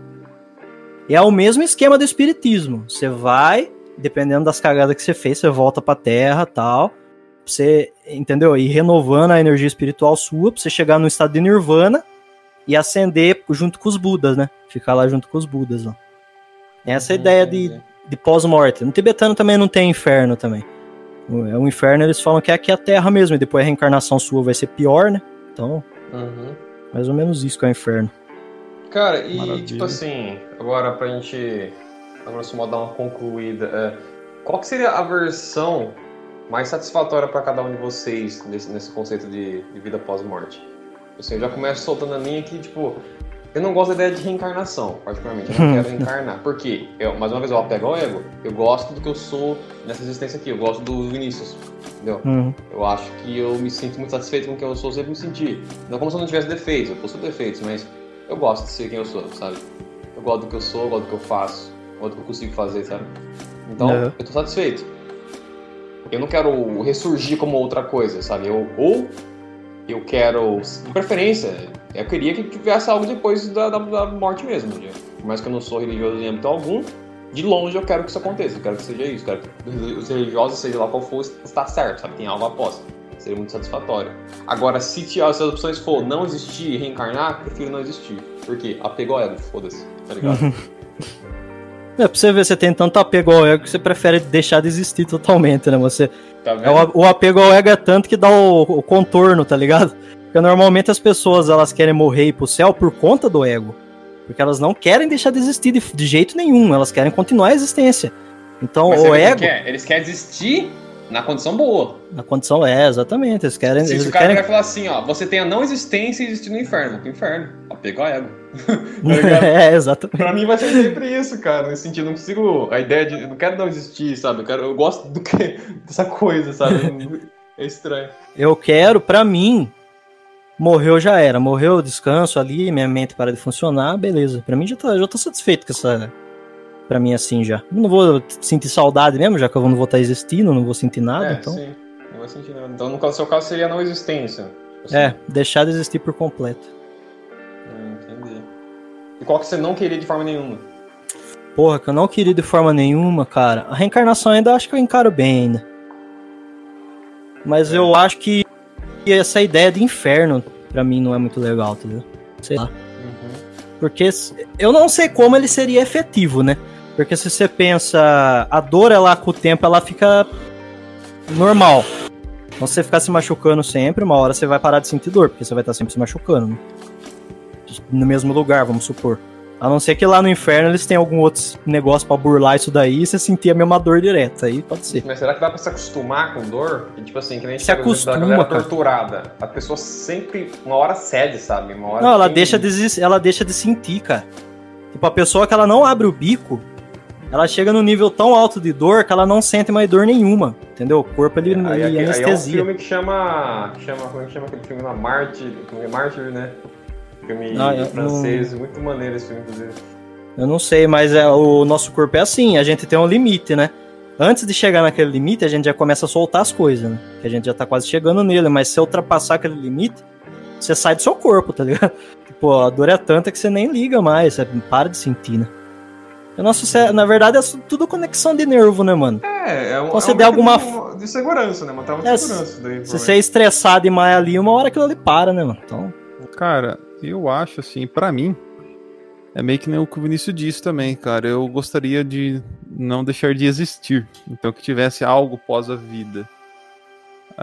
C: É o mesmo esquema do espiritismo. Você vai, dependendo das cagadas que você fez, você volta pra terra tal. Você, entendeu? E renovando a energia espiritual sua, pra você chegar no estado de nirvana e ascender junto com os Budas, né? Ficar lá junto com os Budas. Ó. Essa é a
B: Uhum,
C: ideia de, de pós-morte. No tibetano também não tem inferno também. O, é o inferno eles falam que é aqui a terra mesmo, e depois a reencarnação sua vai ser pior, né? Então,
B: Uhum.
C: mais ou menos isso que é o inferno.
B: Cara, e
D: Maravilha.
B: tipo assim, agora pra gente, a grosso modo, dar uma concluída, é, qual que seria a versão mais satisfatória pra cada um de vocês nesse, nesse conceito de, de vida pós-morte? Assim, eu já começo soltando a minha que, tipo, eu não gosto da ideia de reencarnação, particularmente, eu não *laughs* quero reencarnar. Por quê? Eu, mais uma vez, eu apego ao ego, eu gosto do que eu sou nessa existência aqui, eu gosto do Vinícius, entendeu?
C: Uhum.
B: Eu acho que eu me sinto muito satisfeito com quem eu sou, sempre me senti. Não como se eu não tivesse defeitos, eu possuo defeitos, mas eu gosto de ser quem eu sou, sabe? Eu gosto do que eu sou, eu gosto do que eu faço, que eu consigo fazer, sabe? Então,
C: Uhum.
B: eu tô satisfeito. Eu não quero ressurgir como outra coisa, sabe? Eu, ou eu quero, de preferência, eu queria que tivesse algo depois da, da, da morte mesmo. né? Por mais que eu não sou religioso em âmbito algum, de longe eu quero que isso aconteça, eu quero que seja isso, eu quero que os religiosos, seja lá qual for, está certo, sabe? Tem algo após. Seria muito satisfatório. Agora, se, as opções for não existir e reencarnar, prefiro não existir. Por quê? Apego ao ego, foda-se, tá ligado? *laughs*
C: É, pra você ver, você tem tanto apego ao ego que você prefere deixar de existir totalmente, né? Você,
B: Tá
C: é o, o apego ao ego é tanto que dá o, o contorno, tá ligado? Porque normalmente as pessoas elas querem morrer e ir pro céu por conta do ego. Porque elas não querem deixar de existir de, de jeito nenhum, elas querem continuar a existência. Então
B: Mas
C: o
B: que
C: ego,
B: quer? Eles querem existir na condição boa.
C: na condição é, exatamente, eles querem.
B: Se,
C: eles
B: o cara
C: querem...
B: vai falar assim, ó, você tem a não existência e existir no inferno, pro inferno. Apego ao ego. tá
C: é, exatamente.
B: Pra mim vai ser sempre isso, cara. Nesse sentido, eu não consigo. A ideia de. Eu não quero não existir, sabe? Eu, quero, eu gosto do que, *laughs* dessa coisa, sabe? *laughs* É estranho.
C: Eu quero, pra mim, morreu já era. Morreu, descanso ali, minha mente para de funcionar, beleza. Pra mim já, tá, já tô satisfeito com essa. Pra mim, assim já. Não vou sentir saudade mesmo, já que eu não vou estar existindo, não vou sentir nada.
B: é,
C: então,
B: sim. Não vai sentir nada. Então, no caso- seu caso, seria a não existência. Assim.
C: é, deixar de existir por completo.
B: Hum, entendi. E qual que você não queria de forma nenhuma?
C: Porra, que eu não queria de forma nenhuma, cara. A reencarnação ainda acho que eu encaro bem ainda. Mas eu acho que essa ideia de inferno, pra mim, não é muito legal, entendeu? Sei lá.
B: Uhum.
C: Porque eu não sei como ele seria efetivo, né? Porque se você pensa, a dor ela com o tempo ela fica normal. Então se você ficar se machucando sempre, uma hora você vai parar de sentir dor, porque você vai estar sempre se machucando, né? No mesmo lugar, vamos supor. A não ser que lá no inferno eles tenham algum outro negócio pra burlar isso daí e você sentir a mesma dor direta. Aí pode ser.
B: Mas será que dá pra se acostumar com dor? E, tipo assim, que nem a gente
C: Se
B: exemplo da
C: acostuma,
B: galera
C: cara.
B: torturada. A pessoa sempre, uma hora cede, sabe? Uma hora
C: Não, ela
B: tem-
C: deixa, de, ela deixa de sentir, cara. Tipo, a pessoa que ela não abre o bico, ela chega num nível tão alto de dor que ela não sente mais dor nenhuma. Entendeu? O corpo ele,
B: Aí,
C: ele
B: aí, aí é um
C: anestesia.
B: filme que chama. Que chama como é que chama aquele filme lá? Mártir. Como é Mártir, né? Filme
C: Ah, eu
B: francês, muito maneiro esse filme, inclusive.
C: Eu não sei, mas é, o nosso corpo é assim, a gente tem um limite, né? Antes de chegar naquele limite, a gente já começa a soltar as coisas, né? Que a gente já tá quase chegando nele, mas se ultrapassar aquele limite, você sai do seu corpo, tá ligado? *laughs* Tipo, a dor é tanta que você nem liga mais, você para de sentir, né? O nosso cé- na verdade, é tudo conexão de nervo, né, mano?
B: É, é um.
C: Você
B: é um
C: der alguma-
B: De segurança, né? Uma de
C: É,
B: segurança. Daí,
C: Se você é estressado demais ali, uma hora aquilo ali para, né, mano? Então,
D: Cara, eu acho assim, pra mim, é meio que nem o que o Vinícius disse também, cara. Eu gostaria de não deixar de existir. Então que tivesse algo pós a vida.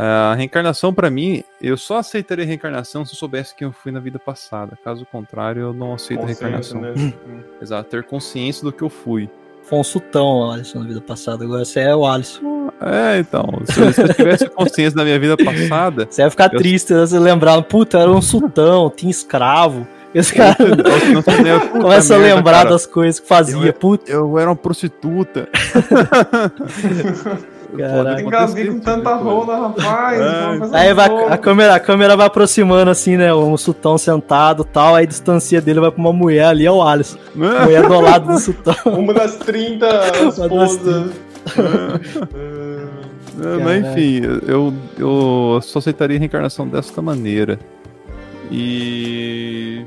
D: A reencarnação, pra mim, eu só aceitaria a reencarnação se eu soubesse que eu fui na vida passada. Caso contrário, eu não aceito reencarnação.
B: né? *laughs*
D: Exato, ter consciência do que eu fui.
C: foi um sutão, o Alisson, na vida passada. Agora você é o Alisson.
D: É, então, se eu, se eu tivesse *laughs* consciência da minha vida passada,
C: Você vai ficar
D: Eu-
C: triste, né? Você lembrar, puta, era um sultão, tinha escravo. Esse cara
D: eu teria- *laughs* puta
C: começa a lembrar
D: cara,
C: das coisas que fazia. Puta,
D: Eu era uma prostituta.
C: Caraca.
B: Engasguei com tanta rola, rapaz.
D: É.
C: Aí vai, a, câmera, a câmera vai aproximando assim, né? Um sultão sentado e tal, aí a distância dele vai pra uma mulher ali, é o Alisson. A mulher do lado do sultão.
B: Uma das 30 *laughs*
C: das
B: esposas.
D: É, Mas enfim, eu, eu só aceitaria a reencarnação desta maneira. E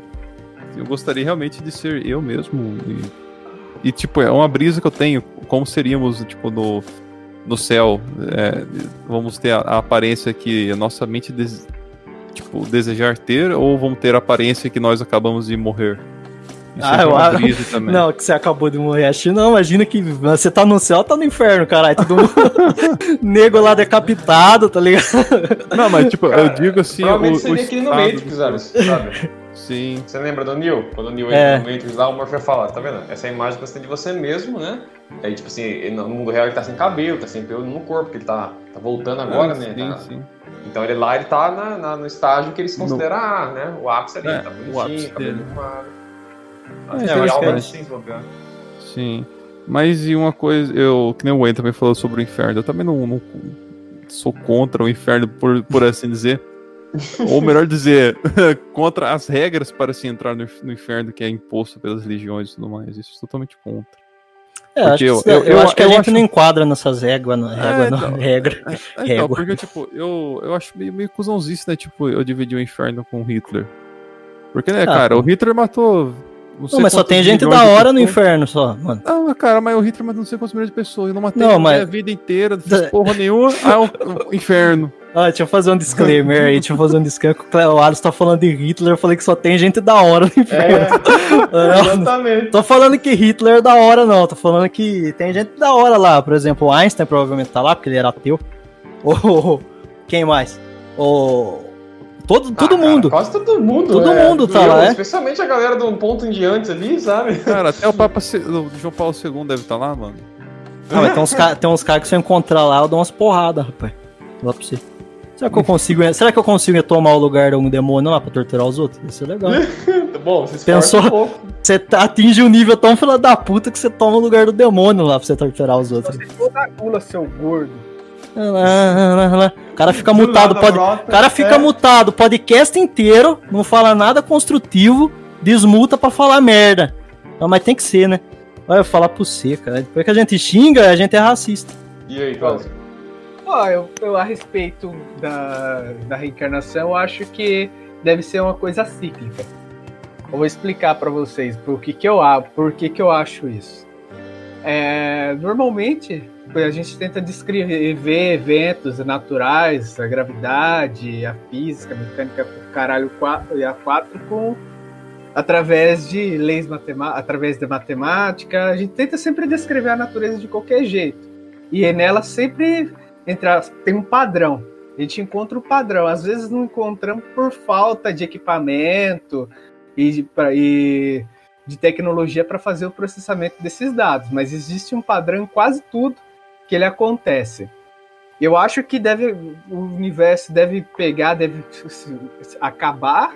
D: eu gostaria realmente de ser eu mesmo. E, e, tipo, é uma brisa que eu tenho, como seríamos, tipo, no, no céu. É, vamos ter a, a aparência que a nossa mente des- tipo, desejar ter, ou vamos ter a aparência que nós acabamos de morrer? Isso
C: Ah,
D: é
C: eu acho-
D: também.
C: Não, que você acabou de morrer. Acho que não, imagina que você tá no céu, tá no inferno, caralho. Todo mundo *laughs* nego lá decapitado, tá ligado?
D: Não, mas tipo,
B: Cara,
D: eu digo assim.
B: Provavelmente
D: o, o
B: seria aquele no Matrix, sabe?
D: Sim.
B: Você lembra do Neo? Quando o Neo
C: É.
B: entra no Matrix lá, o Morpheus fala, tá vendo? Essa é a imagem que você tem de você mesmo, né? Aí, tipo assim, no mundo real ele tá sem cabelo, tá sem pelo no corpo, porque ele tá, tá voltando agora,
D: Ah,
B: né?
D: Sim,
B: Tá-
D: sim.
B: Então ele lá, ele tá na- na- no estágio que eles
D: No-
B: consideram, ah, né? O ápice ali,
D: É,
B: tá
D: o ápice
B: bonitinho, cabelo
D: dele.
B: arrumado.
D: É,
B: realmente
D: é.
B: sim, se bobear.
D: Sim. Mas e uma coisa, eu, que nem o Wayne também falou sobre o inferno, eu também não, não sou contra o inferno, por, por assim dizer. Ou melhor dizer, *laughs* contra as regras para se entrar no, no inferno que é imposto pelas religiões e tudo mais. Isso é totalmente contra.
C: É, acho
D: eu-
C: você-
D: eu-
C: eu,
D: eu-
C: acho que a gente
D: acho-
C: não enquadra nessas réguas, não, régua,
D: É,
C: não,
D: então. *laughs*
C: regra.
D: É, então,
C: Régua.
D: porque, tipo, eu, eu acho meio, meio cuzãozice, né? Tipo, eu dividi o inferno com Hitler. Porque, né,
C: Ah,
D: cara, o Hitler matou.
C: Não,
D: sei
C: mas só tem gente da hora no inferno só, mano.
D: Não, mas, cara, mas o Hitler matou não sei quantos milhões de pessoas. Eu não matei
C: Não, mas-
D: a vida inteira, não fiz *laughs* porra nenhuma. Ah, o, o inferno.
C: Ah, deixa eu fazer um disclaimer aí, deixa eu fazer um disclaimer que o Alisson tá falando de Hitler, eu falei que só tem gente da hora no inferno.
B: É, *laughs*
C: Não,
B: exatamente.
C: tô falando que Hitler é da hora, não. Tô falando que tem gente da hora lá. Por exemplo, o Einstein provavelmente tá lá, porque ele era ateu. *laughs* Ou quem mais? O. Todo, todo
B: Ah, cara,
C: mundo.
B: quase todo mundo.
C: Todo
B: é,
C: mundo tá
B: eu,
C: lá, é?
B: Especialmente a galera do ponto em diante ali, sabe?
D: Cara, até o Papa o João Paulo II deve estar lá, mano.
C: Não, mas tem uns caras cara que se eu encontrar lá, eu dou umas porradas, rapaz. Lá pra você. Será que eu consigo. Será que eu consigo tomar o lugar de um demônio lá pra torturar os outros? Isso é legal. *laughs*
B: Bom, você
C: Pensou?
B: um pouco.
C: Você tá- atinge um nível tão fila da puta que você toma o lugar do demônio lá pra você torturar os outros.
E: Você toda gula, seu gordo.
C: O cara fica mutado, pode. O cara fica
B: É.
C: mutado o podcast inteiro, não fala nada construtivo, desmuta pra falar merda. Não, mas tem que ser, né? Olha, eu falar pro você, cara. Depois que a gente xinga, a gente é racista.
B: E aí, Cláudio?
E: Ó, eu, eu a respeito da, da reencarnação, eu acho que deve ser uma coisa cíclica. Eu vou explicar pra vocês por que, que eu por que, que eu acho isso. É, normalmente a gente tenta descrever eventos naturais, a gravidade, a física, a mecânica, caralho e a quatro com através de leis matemáticas, através da matemática, a gente tenta sempre descrever a natureza de qualquer jeito. E é nela sempre entra, tem um padrão. A gente encontra o padrão. Às vezes não encontramos por falta de equipamento e, pra- e de tecnologia para fazer o processamento desses dados, mas existe um padrão em quase tudo que ele acontece. Eu acho que deve o universo deve pegar, deve acabar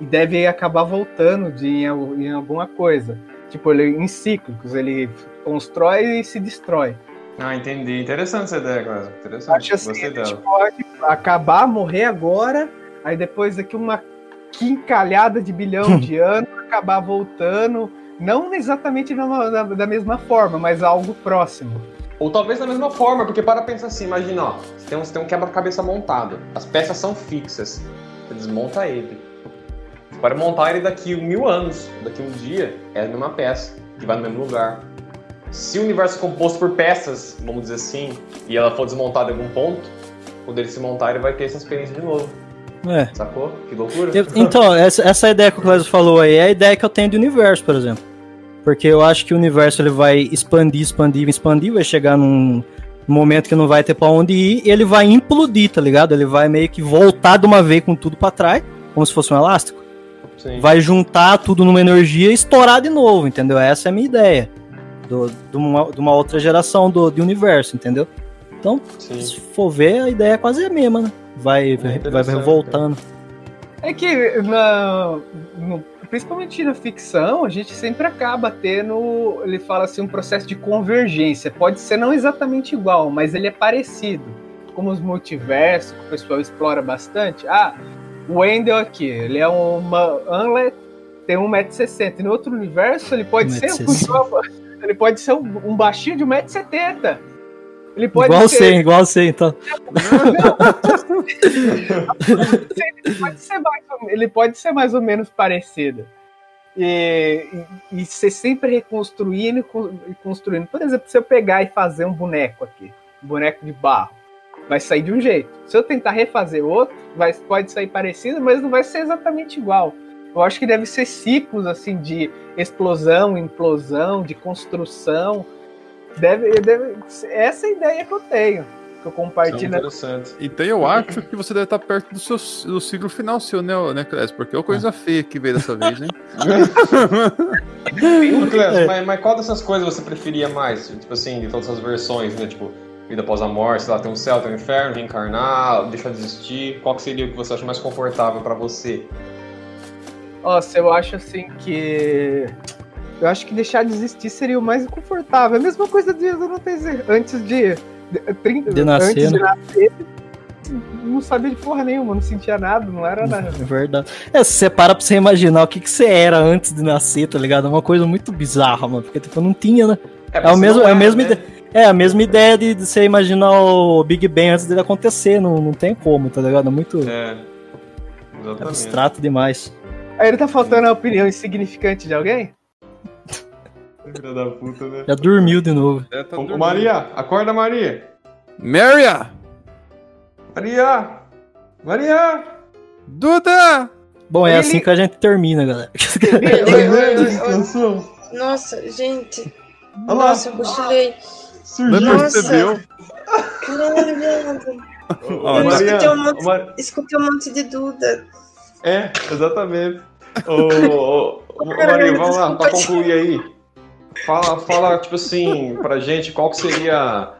E: e deve acabar voltando de, em, em alguma coisa. Tipo, ele em cíclicos, ele constrói e se destrói.
B: Ah, entendi. Interessante essa ideia, Cláudio. Interessante.
E: Acho assim, a gente pode acabar, morrer agora, aí depois daqui uma quincalhada de bilhão de anos, acabar voltando, não exatamente da, da mesma forma, mas algo próximo.
B: Ou talvez da mesma forma, porque para pensar assim, imagina, ó, você tem um, você tem um quebra-cabeça montado, as peças são fixas, você desmonta ele. Você pode montar ele daqui mil anos, daqui um dia, é a mesma peça, que vai no mesmo lugar. Se o universo é composto por peças, vamos dizer assim, e ela for desmontada em algum ponto, quando ele se montar, ele vai ter essa experiência de novo.
C: É.
B: Sacou? Que loucura.
C: Eu- então, essa, essa ideia que o Clésio falou aí é a ideia que eu tenho de universo, por exemplo. Porque eu acho que o universo ele vai expandir, expandir, expandir, vai chegar num momento que não vai ter pra onde ir, e ele vai implodir, tá ligado? Ele vai meio que voltar de uma vez com tudo pra trás, como se fosse um elástico.
B: Sim.
C: Vai juntar tudo numa energia e estourar de novo, entendeu? Essa é a minha ideia. Do, de, uma, de uma outra geração do, de universo, entendeu? Então,
B: Sim.
C: se for ver, a ideia é quase a mesma, né? Vai, vai, vai
B: interessante,
C: voltando.
E: É que, na, no- principalmente na ficção, a gente sempre acaba tendo, ele fala assim, um processo de convergência. Pode ser não exatamente igual, mas ele é parecido. Como os multiversos, que o pessoal explora bastante. Ah, o Wendell aqui, ele é uma Unlet, tem 1,60m. E no outro universo, ele pode ser
C: 1,60m.
E: Ele pode ser um, um baixinho de 1,70m. Ele pode
C: Igual
E: ser,
C: você, igual você, então.
E: ele pode ser mais ou, ele pode ser mais ou menos parecido. E, e, e você sempre reconstruindo e con- e construindo. Por exemplo, se eu pegar e fazer um boneco aqui, um boneco de barro, vai sair de um jeito. Se eu tentar refazer outro, vai, pode sair parecido, mas não vai ser exatamente igual. Eu acho que deve ser ciclos assim de explosão, implosão, de construção. Deve, deve, essa é a ideia que eu tenho, que eu
B: Isso é
E: compartilho.
B: interessante.
D: Então eu acho que você deve estar perto do seu do ciclo final seu, né, né Clésio? Porque é coisa feia que veio dessa vez, hein? *laughs*
B: Ô, Cleves, mas, mas qual dessas coisas você preferia mais? Tipo assim, de todas as versões, né? Tipo, vida após a morte, sei lá, tem um céu, tem um inferno, reencarnar, deixar de existir. Qual que seria o que você acha mais confortável pra você?
E: Nossa, eu acho assim que. Eu acho que deixar de existir seria o mais confortável. É a mesma coisa de eu não ter antes de. de, 30,
C: De nascer,
E: antes de
C: né?
E: nascer. Não sabia de porra nenhuma, não sentia nada, não era nada.
C: É verdade. É, se você para pra você imaginar o que, que você era antes de nascer, tá ligado? É uma coisa muito bizarra, mano. Porque, tipo, não tinha, né? É, o
B: você
C: mesmo, é a
B: era,
C: mesma
B: né?
C: ideia. É a mesma ideia de, de você imaginar o Big Bang antes dele acontecer. Não, não tem como, tá ligado? É muito
B: É. Exatamente.
C: abstrato demais.
E: Aí ele tá faltando a opinião insignificante de alguém?
B: Filha da puta, né?
C: Já dormiu de novo.
D: Tá
B: Ô. Maria, acorda, Maria!
D: Maria!
B: Maria! Maria!
D: Duda!
C: Bom, é
E: Ele-
C: assim que a gente termina, galera.
B: Descansou.
F: Nossa, gente.
B: Olha lá,
F: Nossa, eu cochilei.
D: Não
B: surgiu.
F: Nossa.
D: percebeu?
F: Caralho, viado.
D: Ó,
F: Eu
D: Maria-
F: escutei um monte,
B: Mar-
F: escutei um monte de Duda.
B: É, exatamente. Ô, ô, ô, Maria, vamos lá, pra concluir aí. Fala, fala, tipo assim, pra gente, qual que seria.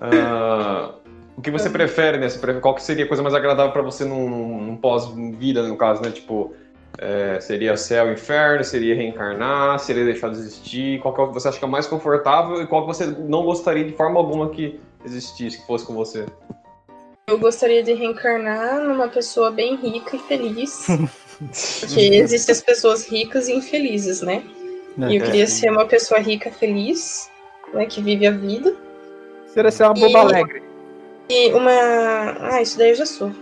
B: ah, o que você prefere, né? Qual que seria a coisa mais agradável pra você num, num pós-vida, no caso, né? Tipo, é, seria céu e inferno, seria reencarnar, seria deixar de existir? Qual que é o que você acha que é mais confortável e qual que você não gostaria de forma alguma que existisse, que fosse com você?
F: Eu gostaria de reencarnar numa pessoa bem rica e feliz. *laughs* Porque existem as pessoas ricas e infelizes, né? E eu
B: É.
F: queria ser uma pessoa rica, feliz, né? Que vive a vida.
E: Seria ser uma boba
F: E-
E: alegre.
F: E uma. Ah, isso daí eu já sou.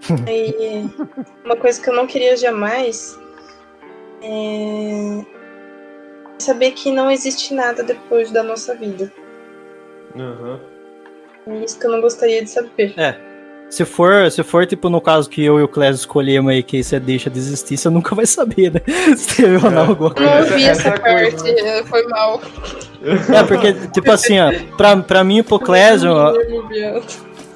F: *laughs* E uma coisa que eu não queria jamais é saber que não existe nada depois da nossa vida.
B: Aham.
F: É isso que eu não gostaria de saber.
C: Se for, se for, tipo, no caso que eu e o Clésio escolhemos aí que você deixa de existir, você nunca vai saber, né? *laughs* Se teve ou não
B: É.
C: alguma
F: Eu
C: coisa.
F: não ouvi
B: Essa- é coisa,
F: parte, foi mal.
C: É, porque, tipo assim, ó, pra, pra mim e pro Clésio, ó,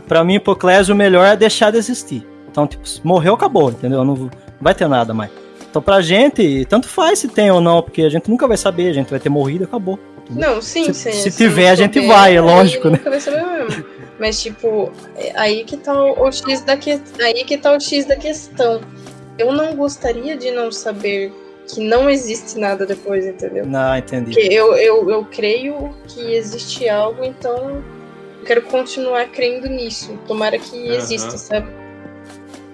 C: pra mim e pro Clésio, o melhor é deixar de existir. Então, tipo, morreu, acabou, entendeu? Não vai ter nada mais. Então, pra gente, tanto faz se tem ou não, porque a gente nunca vai saber, a gente vai ter morrido e acabou.
F: Não, sim,
C: Se-
F: sim.
C: se tiver, a gente vai, é lógico, né?
F: Nunca vai saber mesmo. Mas, tipo, é aí que tá o, X da que... aí que tá o X da questão. Eu não gostaria de não saber que não existe nada depois, entendeu?
C: Não, entendi.
F: Porque eu, eu, eu creio que existe algo, então eu quero continuar crendo nisso. Tomara que
B: Aham.
F: exista, sabe?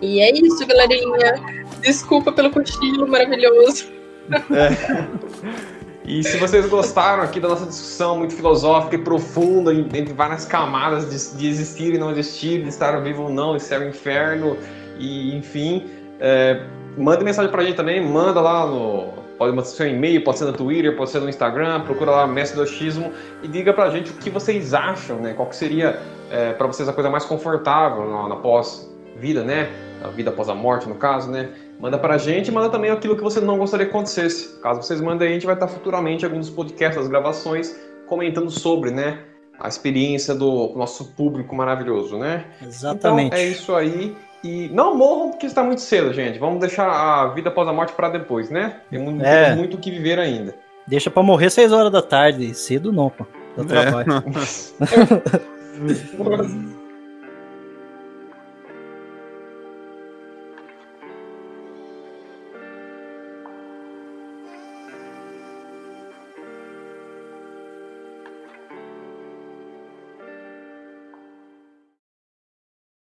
F: E é isso, galerinha. Desculpa pelo cochilo maravilhoso. *laughs*
B: E se vocês gostaram aqui da nossa discussão muito filosófica e profunda, entre várias camadas de, de existir e não existir, de estar vivo ou não, de céu e inferno, e enfim, é, manda mensagem pra gente também, manda lá no. Pode mandar seu e-mail, pode ser no Twitter, pode ser no Instagram, procura lá Mestre do Achismo e diga pra gente o que vocês acham, né? Qual que seria é, para vocês a coisa mais confortável na, na pós-vida, né? A vida após a morte, no caso, né? Manda pra gente e manda também aquilo que você não gostaria que acontecesse. Caso vocês mandem, a gente vai estar futuramente em alguns podcasts, as gravações, comentando sobre, né? A experiência do nosso público maravilhoso, né?
C: Exatamente.
B: Então é isso aí. E não morram porque está muito cedo, gente. Vamos deixar a vida após a morte para depois, né? Tem muito,
C: É.
B: temos muito o que viver ainda.
C: Deixa pra morrer 6 horas da tarde. Cedo não, pô. Dá trabalho. *laughs* *laughs*
D: É.